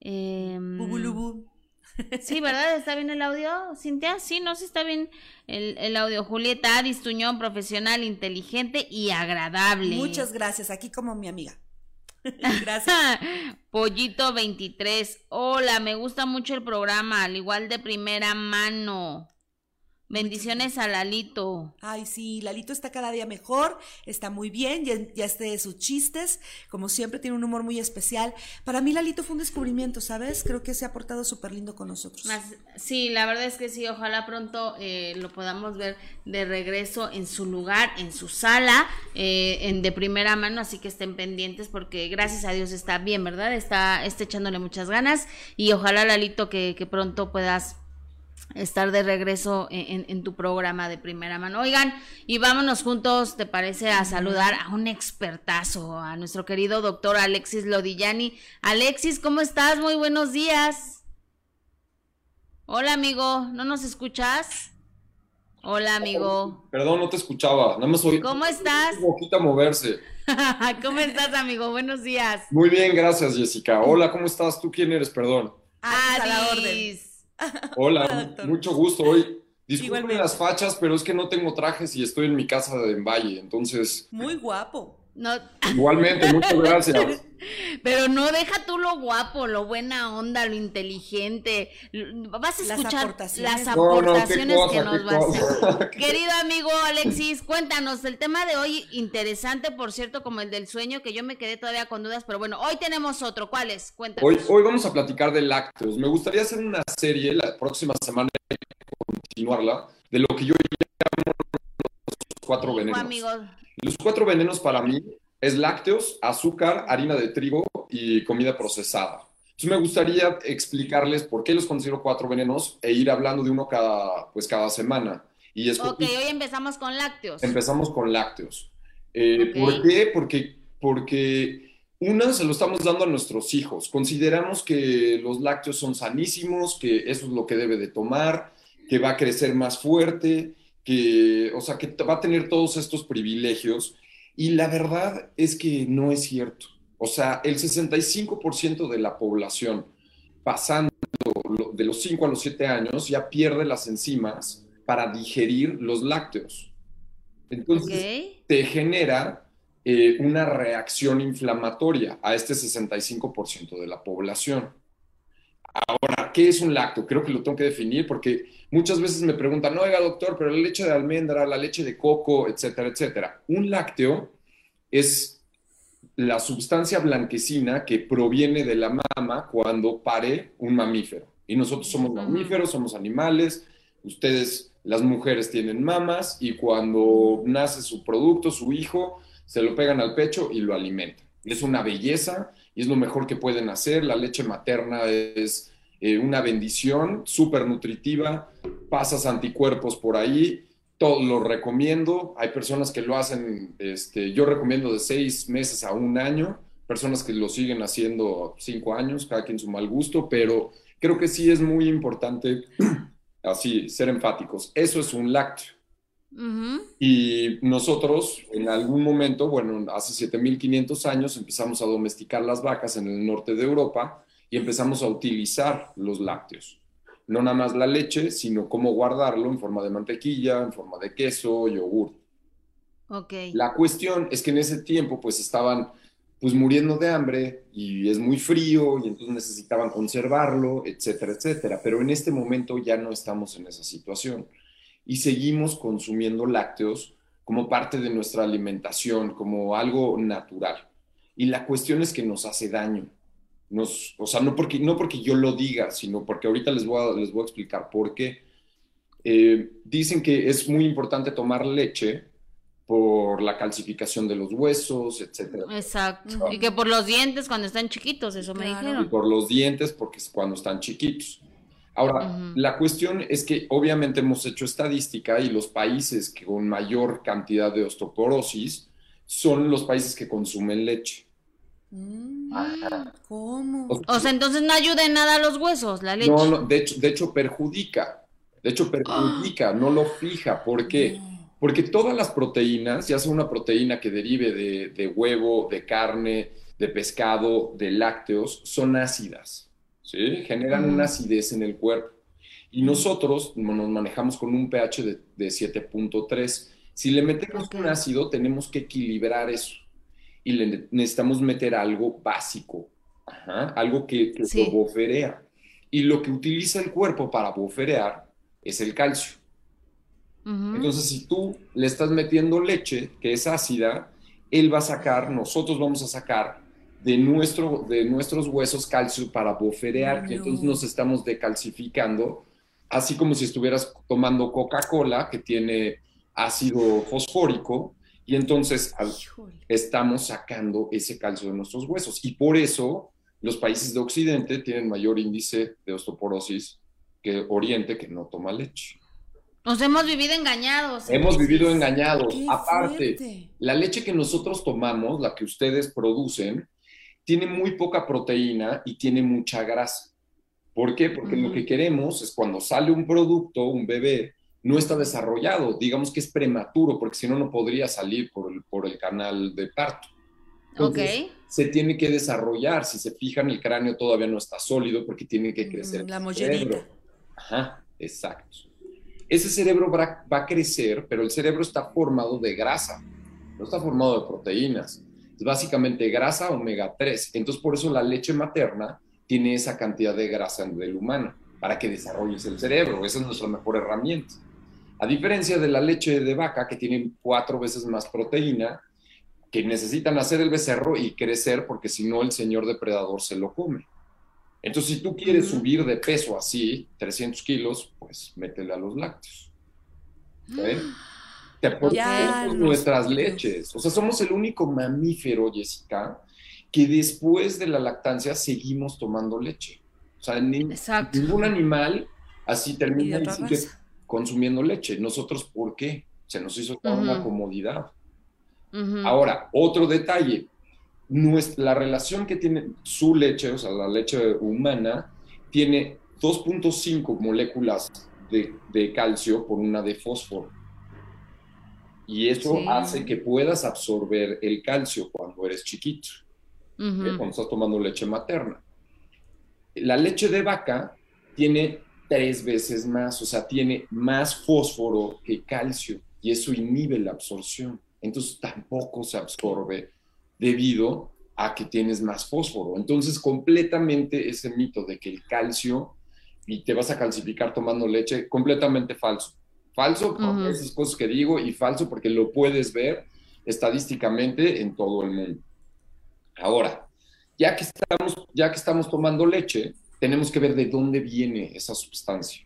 Bubulubu. Sí, ¿verdad? ¿Está bien el audio, Cintia? Sí, no, sí está bien el, el audio. Julieta Adis Tuñón, profesional, inteligente y agradable. Muchas gracias, aquí como mi amiga. *laughs* gracias. *laughs* Pollito 23. Hola, me gusta mucho el programa, al igual de primera mano. Bendiciones a Lalito. Ay, sí, Lalito está cada día mejor, está muy bien, ya, ya esté de sus chistes, como siempre tiene un humor muy especial. Para mí Lalito fue un descubrimiento, ¿sabes? Creo que se ha portado súper lindo con nosotros. sí, la verdad es que sí, ojalá pronto eh, lo podamos ver de regreso en su lugar, en su sala, eh, en de primera mano, así que estén pendientes porque gracias a Dios está bien, ¿verdad? Está, está echándole muchas ganas y ojalá Lalito que, que pronto puedas estar de regreso en, tu programa de primera mano. Oigan, y vámonos juntos, ¿te parece? A saludar a un expertazo, a nuestro querido doctor Alexis Lodillani. Alexis, ¿cómo estás? Muy buenos días. Hola, amigo, ¿no nos escuchas? Hola, amigo. Perdón, no te escuchaba, no me soy. ¿Cómo estás? Un poquito a moverse. *laughs* ¿Cómo estás, amigo? Buenos días. Muy bien, gracias, Jessica. Hola, ¿cómo estás? ¿Tú quién eres? Perdón. Adis. *laughs* Hola, mucho gusto hoy. Disculpen las fachas, pero es que no tengo trajes y estoy en mi casa de Valle, entonces. Muy guapo. No. Igualmente, muchas gracias. *laughs* Pero no deja tú lo guapo, lo buena onda, lo inteligente. Vas a escuchar las aportaciones, que nos va a hacer. *laughs* Querido amigo Alexis, cuéntanos, el tema de hoy interesante, por cierto, como el del sueño, que yo me quedé todavía con dudas, pero bueno, hoy tenemos otro. ¿Cuál es? Cuéntanos. Hoy, hoy vamos a platicar de lácteos. Me gustaría hacer una serie la próxima semana continuarla de lo que yo llamo cuatro venenos. Los cuatro venenos para mí es lácteos, azúcar, harina de trigo y comida procesada. Entonces me gustaría explicarles por qué los considero cuatro venenos e ir hablando de uno cada, pues cada semana. Y ok, hoy empezamos con lácteos. Empezamos con lácteos. Eh, ¿Por qué? Porque, porque una se lo estamos dando a nuestros hijos. Consideramos que los lácteos son sanísimos, que eso es lo que debe de tomar, que va a crecer más fuerte, que, o sea, que va a tener todos estos privilegios y la verdad es que no es cierto. O sea, el 65% de la población pasando de los 5 a los 7 años ya pierde las enzimas para digerir los lácteos. Entonces, te genera eh, una reacción inflamatoria a este 65% de la población. Ahora, ¿qué es un lácteo? Creo que lo tengo que definir porque muchas veces me preguntan, no, oiga, doctor, pero la leche de almendra, la leche de coco, etcétera, etcétera. Un lácteo es la sustancia blanquecina que proviene de la mama cuando pare un mamífero. Y nosotros somos mamíferos, somos animales, ustedes, las mujeres, tienen mamas y cuando nace su producto, su hijo, se lo pegan al pecho y lo alimentan. Es una belleza y es lo mejor que pueden hacer. La leche materna es eh, una bendición, súper nutritiva, pasas anticuerpos por ahí, todo lo recomiendo. Hay personas que lo hacen, este, yo recomiendo de seis meses a un año, personas que lo siguen haciendo cinco años, cada quien su mal gusto, pero creo que sí es muy importante *clears throat* así ser enfáticos. Eso es un lácteo. Y nosotros en algún momento, bueno, hace 7500 años empezamos a domesticar las vacas en el norte de Europa y empezamos a utilizar los lácteos. No nada más la leche, sino cómo guardarlo en forma de mantequilla, en forma de queso, yogur. Okay. La cuestión es que en ese tiempo pues estaban pues muriendo de hambre y es muy frío y entonces necesitaban conservarlo, etcétera, etcétera. Pero en este momento ya no estamos en esa situación y seguimos consumiendo lácteos como parte de nuestra alimentación, como algo natural. Y la cuestión es que nos hace daño. Nos, o sea, no porque, no porque yo lo diga, sino porque ahorita les voy a, les voy a explicar por qué. Eh, dicen que es muy importante tomar leche por la calcificación de los huesos, etcétera. Exacto. Y que por los dientes cuando están chiquitos, eso me dijeron. Y por los dientes porque es cuando están chiquitos. Ahora, la cuestión es que obviamente hemos hecho estadística y los países con mayor cantidad de osteoporosis son los países que consumen leche. Mm, ¿Cómo? O sea, entonces no ayuda en nada a los huesos, la leche. No, no, de hecho, de hecho perjudica. De hecho, perjudica, no lo fija. ¿Por qué? Porque todas las proteínas, ya sea una proteína que derive de, de huevo, de carne, de pescado, de lácteos, son ácidas. ¿Sí? Generan una acidez en el cuerpo. Y nosotros nos manejamos con un pH de, de 7.3. Si le metemos un ácido, tenemos que equilibrar eso. Y le necesitamos meter algo básico, algo que, que lo boferea. Y lo que utiliza el cuerpo para boferear es el calcio. Entonces, si tú le estás metiendo leche, que es ácida, él va a sacar, nosotros vamos a sacar de, nuestro, de nuestros huesos calcio para boferear, que entonces nos estamos decalcificando, así como si estuvieras tomando Coca-Cola, que tiene ácido fosfórico, y entonces estamos sacando ese calcio de nuestros huesos. Y por eso los países de Occidente tienen mayor índice de osteoporosis que Oriente, que no toma leche. Nos hemos vivido engañados. Hemos vivido engañados. Aparte, la leche que nosotros tomamos, la que ustedes producen, tiene muy poca proteína y tiene mucha grasa. ¿Por qué? Porque lo que queremos es cuando sale un producto, un bebé, no está desarrollado, digamos que es prematuro, porque si no, no podría salir por el, por el canal de parto. ok. Se tiene que desarrollar. Si se fijan, el cráneo todavía no está sólido porque tiene que crecer. la mollerita. Ajá, exacto. Ese cerebro va, a crecer, pero el cerebro está formado de grasa, no está formado de proteínas. Es básicamente grasa omega 3. Entonces, por eso la leche materna tiene esa cantidad de grasa en el humano, para que desarrolles el cerebro. Esa es nuestra mejor herramienta. A diferencia de la leche de vaca, que tiene cuatro veces más proteína, que necesitan hacer el becerro y crecer, porque si no, el señor depredador se lo come. Entonces, si tú quieres subir de peso así, 300 kilos, pues métele a los lácteos. *gasps* *laughs* Te aportamos nuestras leches. O sea, somos el único mamífero, Jessica, que después de la lactancia seguimos tomando leche. O sea, ningún animal así termina y, sigue consumiendo leche. Nosotros, ¿por qué? Se nos hizo toda una comodidad. Ahora, otro detalle nuestra, la relación que tiene su leche, o sea, la leche humana, tiene 2.5 moléculas de, calcio por una de fósforo. Y eso hace que puedas absorber el calcio cuando eres chiquito, cuando estás tomando leche materna. La leche de vaca tiene tres veces más, o sea, tiene más fósforo que calcio y eso inhibe la absorción. Entonces tampoco se absorbe debido a que tienes más fósforo. Entonces, completamente ese mito de que el calcio y te vas a calcificar tomando leche, completamente falso. Falso por esas cosas que digo y falso porque lo puedes ver estadísticamente en todo el mundo. Ahora, ya que estamos, ya que estamos tomando leche, tenemos que ver de dónde viene esa sustancia,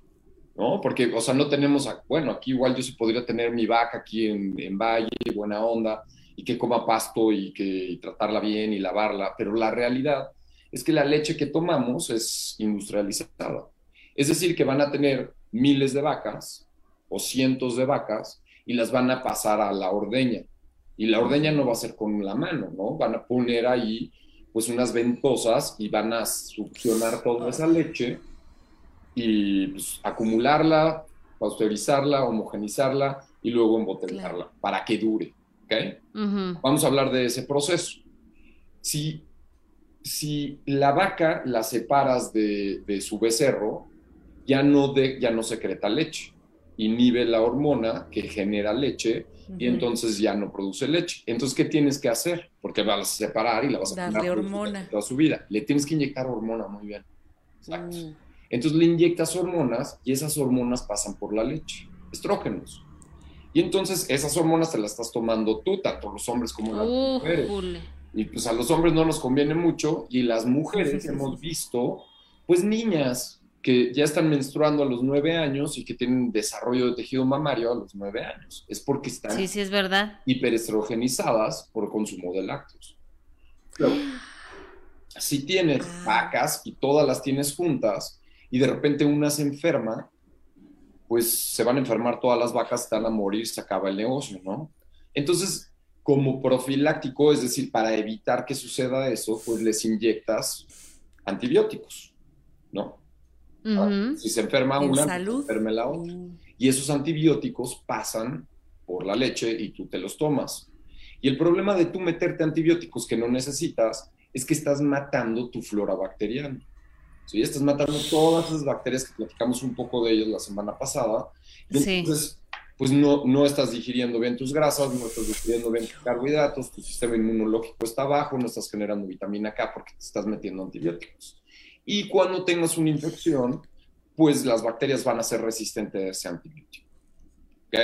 ¿no? Porque, o sea, no tenemos, bueno, aquí igual yo sí podría tener mi vaca aquí en, en Valle, buena onda, y que coma pasto y que tratarla bien y lavarla, pero la realidad es que la leche que tomamos es industrializada. Es decir, que van a tener miles de vacas o cientos de vacas y las van a pasar a la ordeña. Y la ordeña no va a ser con la mano, ¿no? Van a poner ahí pues unas ventosas y van a succionar toda esa leche y pues, acumularla, pasteurizarla, homogenizarla y luego embotellarla para que dure. Vamos a hablar de ese proceso. Si, si la vaca la separas de, su becerro, ya no, de, ya no secreta leche, inhibe la hormona que genera leche y entonces ya no produce leche. Entonces, ¿qué tienes que hacer? Porque vas a separar y la vas a Darle hormona. toda su vida. Le tienes que inyectar hormona, muy bien. Exacto. Mm. Entonces le inyectas hormonas y esas hormonas pasan por la leche, estrógenos. Y entonces esas hormonas te las estás tomando tú, tanto los hombres como las mujeres. Y pues a los hombres no nos conviene mucho y las mujeres hemos visto, pues niñas que ya están menstruando a los nueve años y que tienen desarrollo de tejido mamario a los nueve años. Es porque están sí, sí, es verdad. hiperestrogenizadas por consumo de lácteos. si tienes ah. vacas y todas las tienes juntas y de repente una se enferma, pues se van a enfermar todas las vacas, están a morir, se acaba el negocio, ¿no? Entonces, como profiláctico, es decir, para evitar que suceda eso, pues les inyectas antibióticos, ¿no? Si se enferma una, pues, se enferma la otra. Y esos antibióticos pasan por la leche y tú te los tomas. Y el problema de tú meterte antibióticos que no necesitas es que estás matando tu flora bacteriana. ¿sí? Estás matando todas esas bacterias que platicamos un poco de ellas la semana pasada. entonces, pues no, no estás digiriendo bien tus grasas, no estás digiriendo bien tus carbohidratos, tu sistema inmunológico está bajo, no estás generando vitamina K porque te estás metiendo antibióticos. Y cuando tengas una infección, pues las bacterias van a ser resistentes a ese antibiótico. ¿Ok?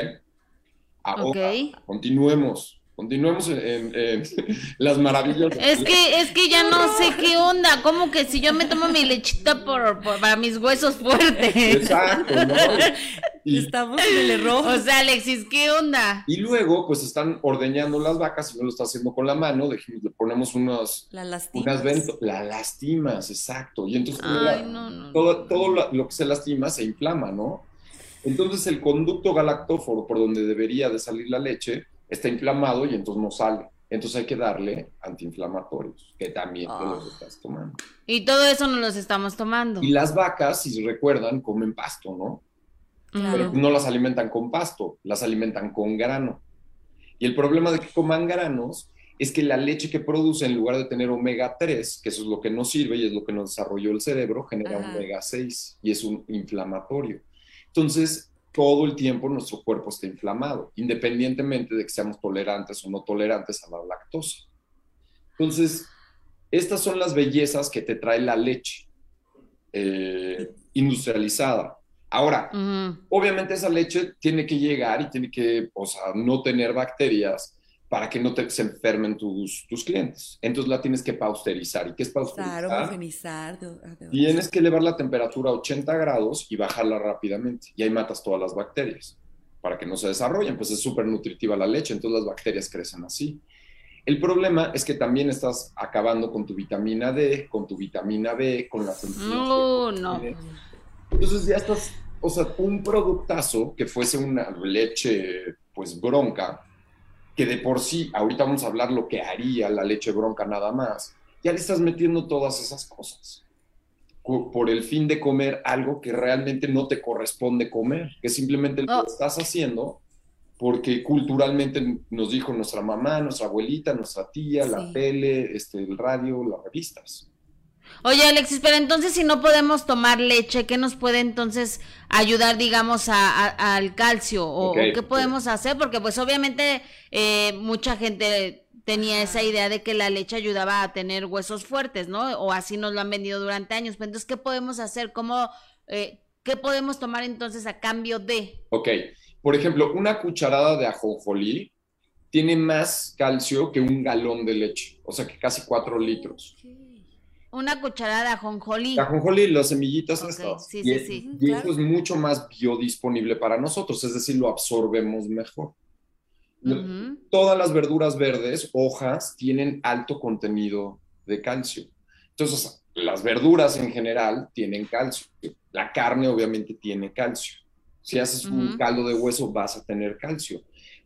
Ahora, continuemos. Continuemos en, *laughs* las maravillas. Es que, es que ya no sé qué onda. ¿Cómo que si yo me tomo mi lechita por, para mis huesos fuertes? Exacto, ¿no? *laughs* Estamos en el error. *laughs* O sea, Alexis, ¿qué onda? Y luego, pues están ordeñando las vacas y no lo está haciendo con la mano. le ponemos unos. La lastimas. Unas la lastimas, exacto. Y entonces todo, todo lo que se lastima se inflama, ¿no? Entonces el conducto galactóforo por donde debería de salir la leche está inflamado y entonces no sale. Entonces hay que darle antiinflamatorios, que también los estás tomando. Y todo eso no los estamos tomando. Y las vacas, si recuerdan, comen pasto, ¿no? Pero no las alimentan con pasto, las alimentan con grano. Y el problema de que coman granos es que la leche que produce, en lugar de tener omega 3, que eso es lo que nos sirve y es lo que nos desarrolló el cerebro, genera omega 6 y es un inflamatorio. Entonces, todo el tiempo nuestro cuerpo está inflamado, independientemente de que seamos tolerantes o no tolerantes a la lactosa. Entonces, estas son las bellezas que te trae la leche eh, industrializada. Ahora, obviamente esa leche tiene que llegar y tiene que, o sea, no tener bacterias para que no te, se enfermen tus, tus clientes. Entonces la tienes que pausterizar. ¿Y qué es pausterizar? Claro, Tienes que elevar la temperatura a 80 grados y bajarla rápidamente. Y ahí matas todas las bacterias para que no se desarrollen. Pues es súper nutritiva la leche, entonces las bacterias crecen así. El problema es que también estás acabando con tu vitamina D, con tu vitamina B, con la No, no. Entonces ya estás, o sea, un productazo que fuese una leche, pues bronca, que de por sí, ahorita vamos a hablar lo que haría la leche bronca nada más, ya le estás metiendo todas esas cosas. Por el fin de comer algo que realmente no te corresponde comer, que simplemente lo estás haciendo porque culturalmente nos dijo nuestra mamá, nuestra abuelita, nuestra tía, la tele, este, el radio, las revistas. Oye, Alexis, pero entonces si no podemos tomar leche, ¿qué nos puede entonces ayudar, digamos, al calcio? ¿O, qué podemos hacer? Porque pues obviamente eh, mucha gente tenía esa idea de que la leche ayudaba a tener huesos fuertes, ¿no? O así nos lo han vendido durante años. Pero entonces, ¿qué podemos hacer? ¿Cómo, eh, ¿Qué podemos tomar entonces a cambio de? Ok, por ejemplo, una cucharada de ajonjolí tiene más calcio que un galón de leche, o sea que casi cuatro litros. Una cucharada de ajonjolí. Ajonjolí, las semillitas estas. Sí, sí, sí. Y eso es mucho más biodisponible para nosotros, es decir, lo absorbemos mejor. Todas las verduras verdes, hojas, tienen alto contenido de calcio. Entonces, las verduras en general tienen calcio. La carne obviamente tiene calcio. Si haces un caldo de hueso vas a tener calcio.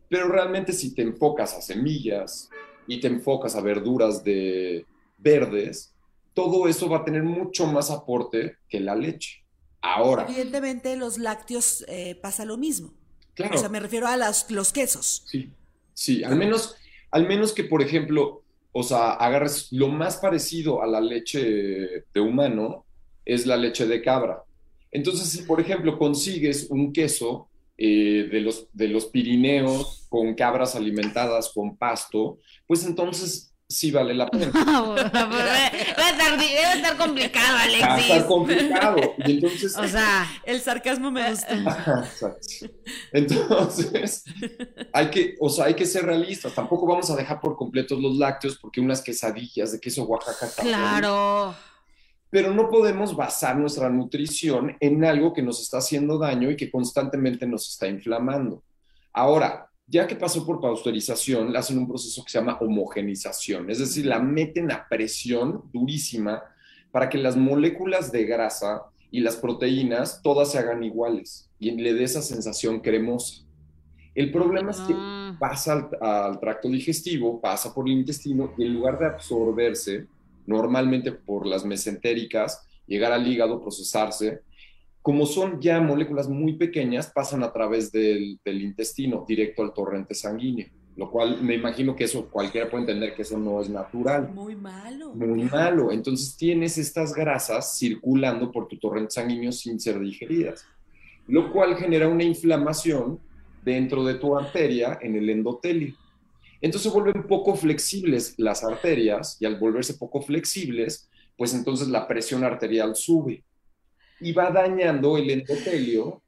Pero realmente si te enfocas a semillas y te enfocas a verduras de verdes, todo eso va a tener mucho más aporte que la leche. Ahora. Evidentemente, los lácteos eh, pasa lo mismo. Claro. O sea, me refiero a los quesos. Sí, sí, al menos, al menos que, por ejemplo, o sea, agarres lo más parecido a la leche de humano es la leche de cabra. Entonces, si por ejemplo consigues un queso eh, de, los, de los Pirineos con cabras alimentadas con pasto, pues entonces sí vale la pena. *laughs* debe, estar, complicado, Alexis. Va a estar complicado. Y entonces... O sea, el sarcasmo me gusta. *laughs* entonces, hay que, o sea, hay que ser realistas. Tampoco vamos a dejar por completos los lácteos porque unas quesadillas de queso Oaxaca. Claro. Pero no podemos basar nuestra nutrición en algo que nos está haciendo daño y que constantemente nos está inflamando. Ahora, ya que pasó por pasteurización, le hacen un proceso que se llama homogenización, es decir, la meten a presión durísima para que las moléculas de grasa y las proteínas todas se hagan iguales y le dé esa sensación cremosa. El problema es que ah. pasa al, al, tracto digestivo, pasa por el intestino y en lugar de absorberse normalmente por las mesentéricas, llegar al hígado, procesarse, como son ya moléculas muy pequeñas, pasan a través del, intestino directo al torrente sanguíneo, lo cual me imagino que eso cualquiera puede entender que eso no es natural. Muy malo. Muy malo. Entonces tienes estas grasas circulando por tu torrente sanguíneo sin ser digeridas, lo cual genera una inflamación dentro de tu arteria en el endotelio. Entonces vuelven poco flexibles las arterias y al volverse poco flexibles, pues entonces la presión arterial sube y va dañando el endotelio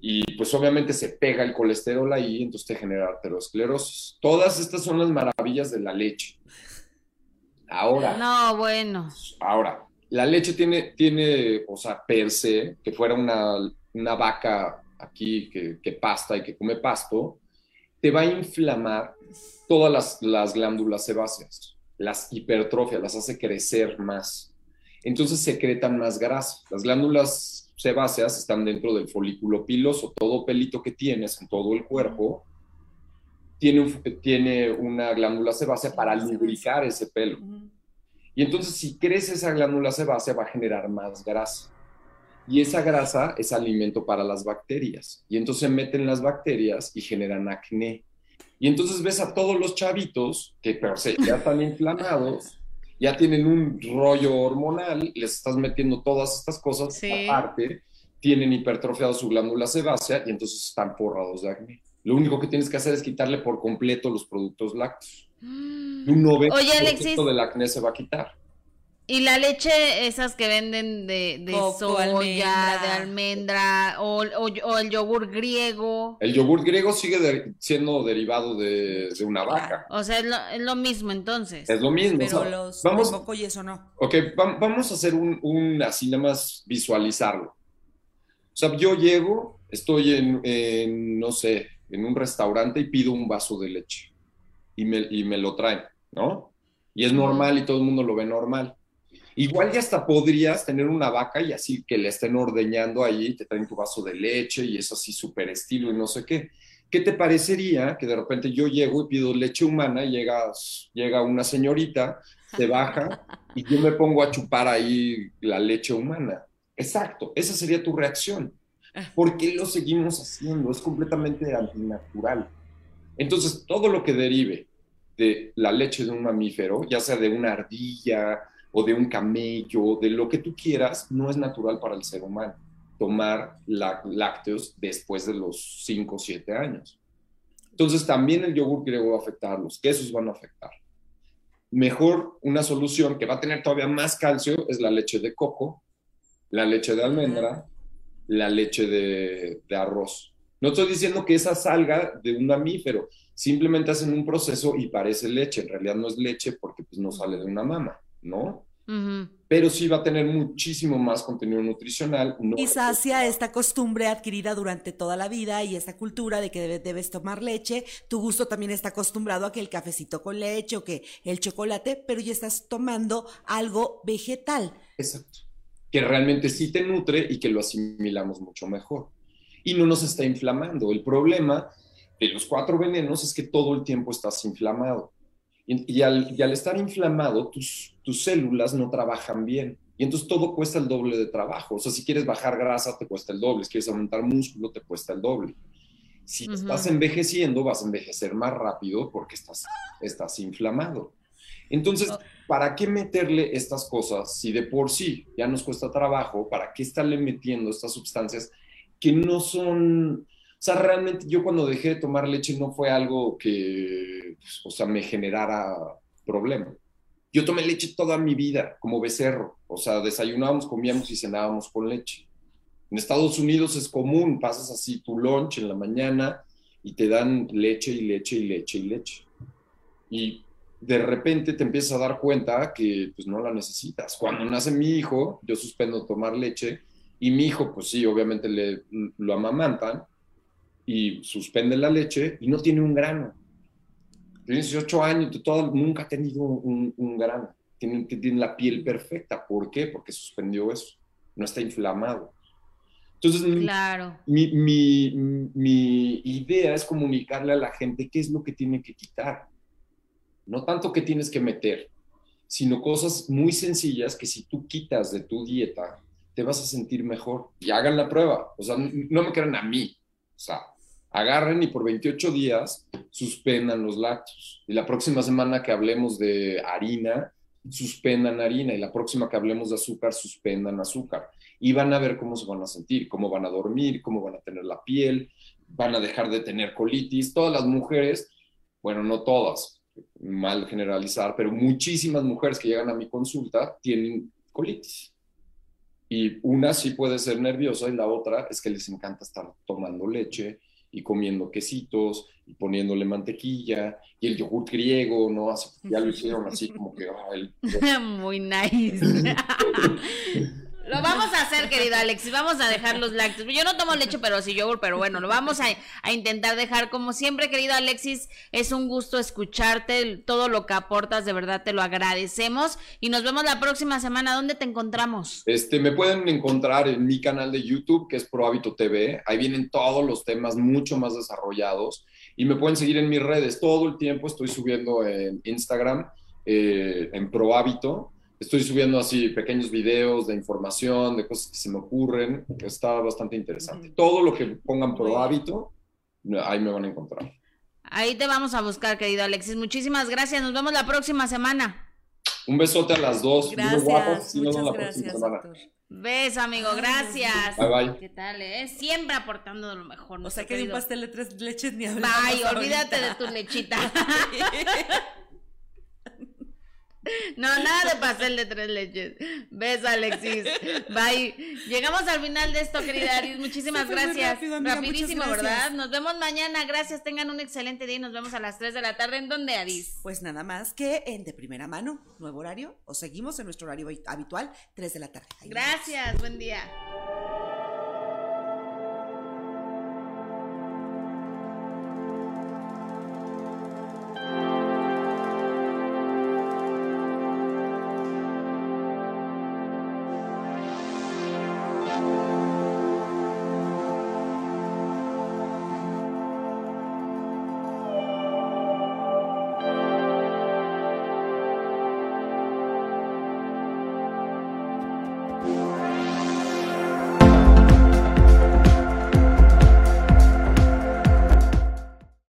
y pues obviamente se pega el colesterol ahí, entonces te genera arteriosclerosis. Todas estas son las maravillas de la leche. Ahora. No, bueno. Ahora, la leche tiene, tiene o sea, per se, que fuera una, una vaca aquí que, que, pasta y que come pasto, te va a inflamar todas las, las glándulas sebáceas, las hipertrofias, las hace crecer más. Entonces secretan más grasa. Las glándulas sebáceas están dentro del folículo piloso, todo pelito que tienes en todo el cuerpo tiene, tiene una glándula sebácea para lubricar ese pelo. Y entonces si crece esa glándula sebácea va a generar más grasa. Y esa grasa es alimento para las bacterias. Y entonces se meten las bacterias y generan acné. Y entonces ves a todos los chavitos que pero ya están *laughs* inflamados, ya tienen un rollo hormonal, les estás metiendo todas estas cosas aparte, tienen hipertrofiado su glándula sebácea y entonces están forrados de acné. Lo único que tienes que hacer es quitarle por completo los productos lácteos. Mm. Un 90% del acné se va a quitar. ¿Y la leche, esas que venden de, de soya, de almendra, o, el yogur griego? El yogur griego sigue siendo derivado de, una vaca. O sea, es lo, mismo entonces. Es lo mismo. Pero los vamos, coco y eso no. Ok, vamos a hacer un, un, así nada más visualizarlo. O sea, yo llego, estoy en no sé, en un restaurante y pido un vaso de leche y me, y me lo traen, ¿no? Y es normal y todo el mundo lo ve normal. Igual ya hasta podrías tener una vaca y así que le estén ordeñando ahí, te traen tu vaso de leche y es así súper estilo y no sé qué. ¿Qué te parecería que de repente yo llego y pido leche humana llega, llega una señorita, se baja y yo me pongo a chupar ahí la leche humana? Exacto, esa sería tu reacción. ¿Por qué lo seguimos haciendo? Es completamente antinatural. Entonces, todo lo que derive de la leche de un mamífero, ya sea de una ardilla o de un camello, de lo que tú quieras, no es natural para el ser humano tomar lácteos después de los 5 o 7 años. Entonces, también el yogur griego va a afectar, los quesos van a afectar. Mejor una solución que va a tener todavía más calcio es la leche de coco, la leche de almendra la leche de, arroz. No estoy diciendo que esa salga de un mamífero, simplemente hacen un proceso y parece leche. En realidad no es leche porque pues, no sale de una mama, ¿no? Pero sí va a tener muchísimo más contenido nutricional. No y sacia esta costumbre adquirida durante toda la vida y esta cultura de que debes tomar leche. Tu gusto también está acostumbrado a que el cafecito con leche o que el chocolate, pero ya estás tomando algo vegetal. Exacto que realmente sí te nutre y que lo asimilamos mucho mejor. Y no nos está inflamando. El problema de los cuatro venenos es que todo el tiempo estás inflamado. Y, al, estar inflamado, tus, tus células no trabajan bien. Y entonces todo cuesta el doble de trabajo. O sea, si quieres bajar grasa, te cuesta el doble. Si quieres aumentar músculo, te cuesta el doble. Si estás envejeciendo, vas a envejecer más rápido porque estás, estás inflamado. Entonces. ¿para qué meterle estas cosas si de por sí ya nos cuesta trabajo? ¿Para qué estarle metiendo estas sustancias que no son... Sea, realmente yo cuando dejé de tomar leche no fue algo que, pues, o sea, me generara problema. Yo tomé leche toda mi vida como becerro. O sea, desayunábamos, comíamos y cenábamos con leche. En Estados Unidos es común, pasas así tu lunch en la mañana y te dan leche y leche y leche y leche. Y de repente te empiezas a dar cuenta que pues no la necesitas. Cuando nace mi hijo, yo suspendo tomar leche y mi hijo, pues sí, obviamente le, lo amamantan y suspende la leche y no tiene un grano. Tiene 18 años, todo, nunca ha tenido un, grano. Tiene, tiene la piel perfecta. ¿Por qué? Porque suspendió eso. No está inflamado. Entonces, claro. mi, mi, mi idea es comunicarle a la gente qué es lo que tiene que quitar no tanto que tienes que meter, sino cosas muy sencillas que si tú quitas de tu dieta, te vas a sentir mejor. Y hagan la prueba. O sea, no me crean a mí. O sea, agarren y por 28 días suspendan los lácteos. Y la próxima semana que hablemos de harina, suspendan harina. Y la próxima que hablemos de azúcar, suspendan azúcar. Y van a ver cómo se van a sentir, cómo van a dormir, cómo van a tener la piel, van a dejar de tener colitis. Todas las mujeres, bueno, no todas, mal generalizar, pero muchísimas mujeres que llegan a mi consulta tienen colitis. Y una sí puede ser nerviosa y la otra es que les encanta estar tomando leche y comiendo quesitos y poniéndole mantequilla y el yogur griego, ¿no? Así, ya lo hicieron así como que... ah, el- *laughs* Muy nice. *laughs* Lo vamos a hacer, querido Alexis. Vamos a dejar los lácteos. Yo no tomo leche, pero sí yogur, pero bueno, lo vamos a, a intentar dejar. Como siempre, querido Alexis, es un gusto escucharte. Todo lo que aportas, de verdad te lo agradecemos. Y nos vemos la próxima semana. ¿Dónde te encontramos? Este, me pueden encontrar en mi canal de YouTube, que es Pro Hábito TV. Ahí vienen todos los temas mucho más desarrollados. Y me pueden seguir en mis redes. Todo el tiempo estoy subiendo en Instagram, eh, en Pro Hábito. Estoy subiendo así pequeños videos de información, de cosas que se me ocurren, que está bastante interesante. Todo lo que pongan Pro Hábito, ahí me van a encontrar. Ahí te vamos a buscar, querido Alexis. Muchísimas gracias. Nos vemos la próxima semana. Un besote a las dos. Muy guapos. Gracias, nos muchas gracias, semana. doctor. Beso, amigo. Gracias. Bye, bye. ¿Qué tal, eh? Siempre aportando lo mejor. O sea que de un pastel de tres leches ni hablamos Bye, olvídate de tu lechita. *laughs* *laughs* No, nada de pastel de tres leches. Beso, Alexis. Bye. Llegamos al final de esto, querida Aris. Muchísimas gracias. rápido, amiga, Rapidísimo, muchas gracias. ¿verdad? Nos vemos mañana. Gracias. Tengan un excelente día y nos vemos a las 3 de la tarde. ¿En dónde, Aris? Pues nada más que en de primera mano, nuevo horario, o seguimos en nuestro horario habitual, 3 de la tarde. Ahí. Gracias. Buen día.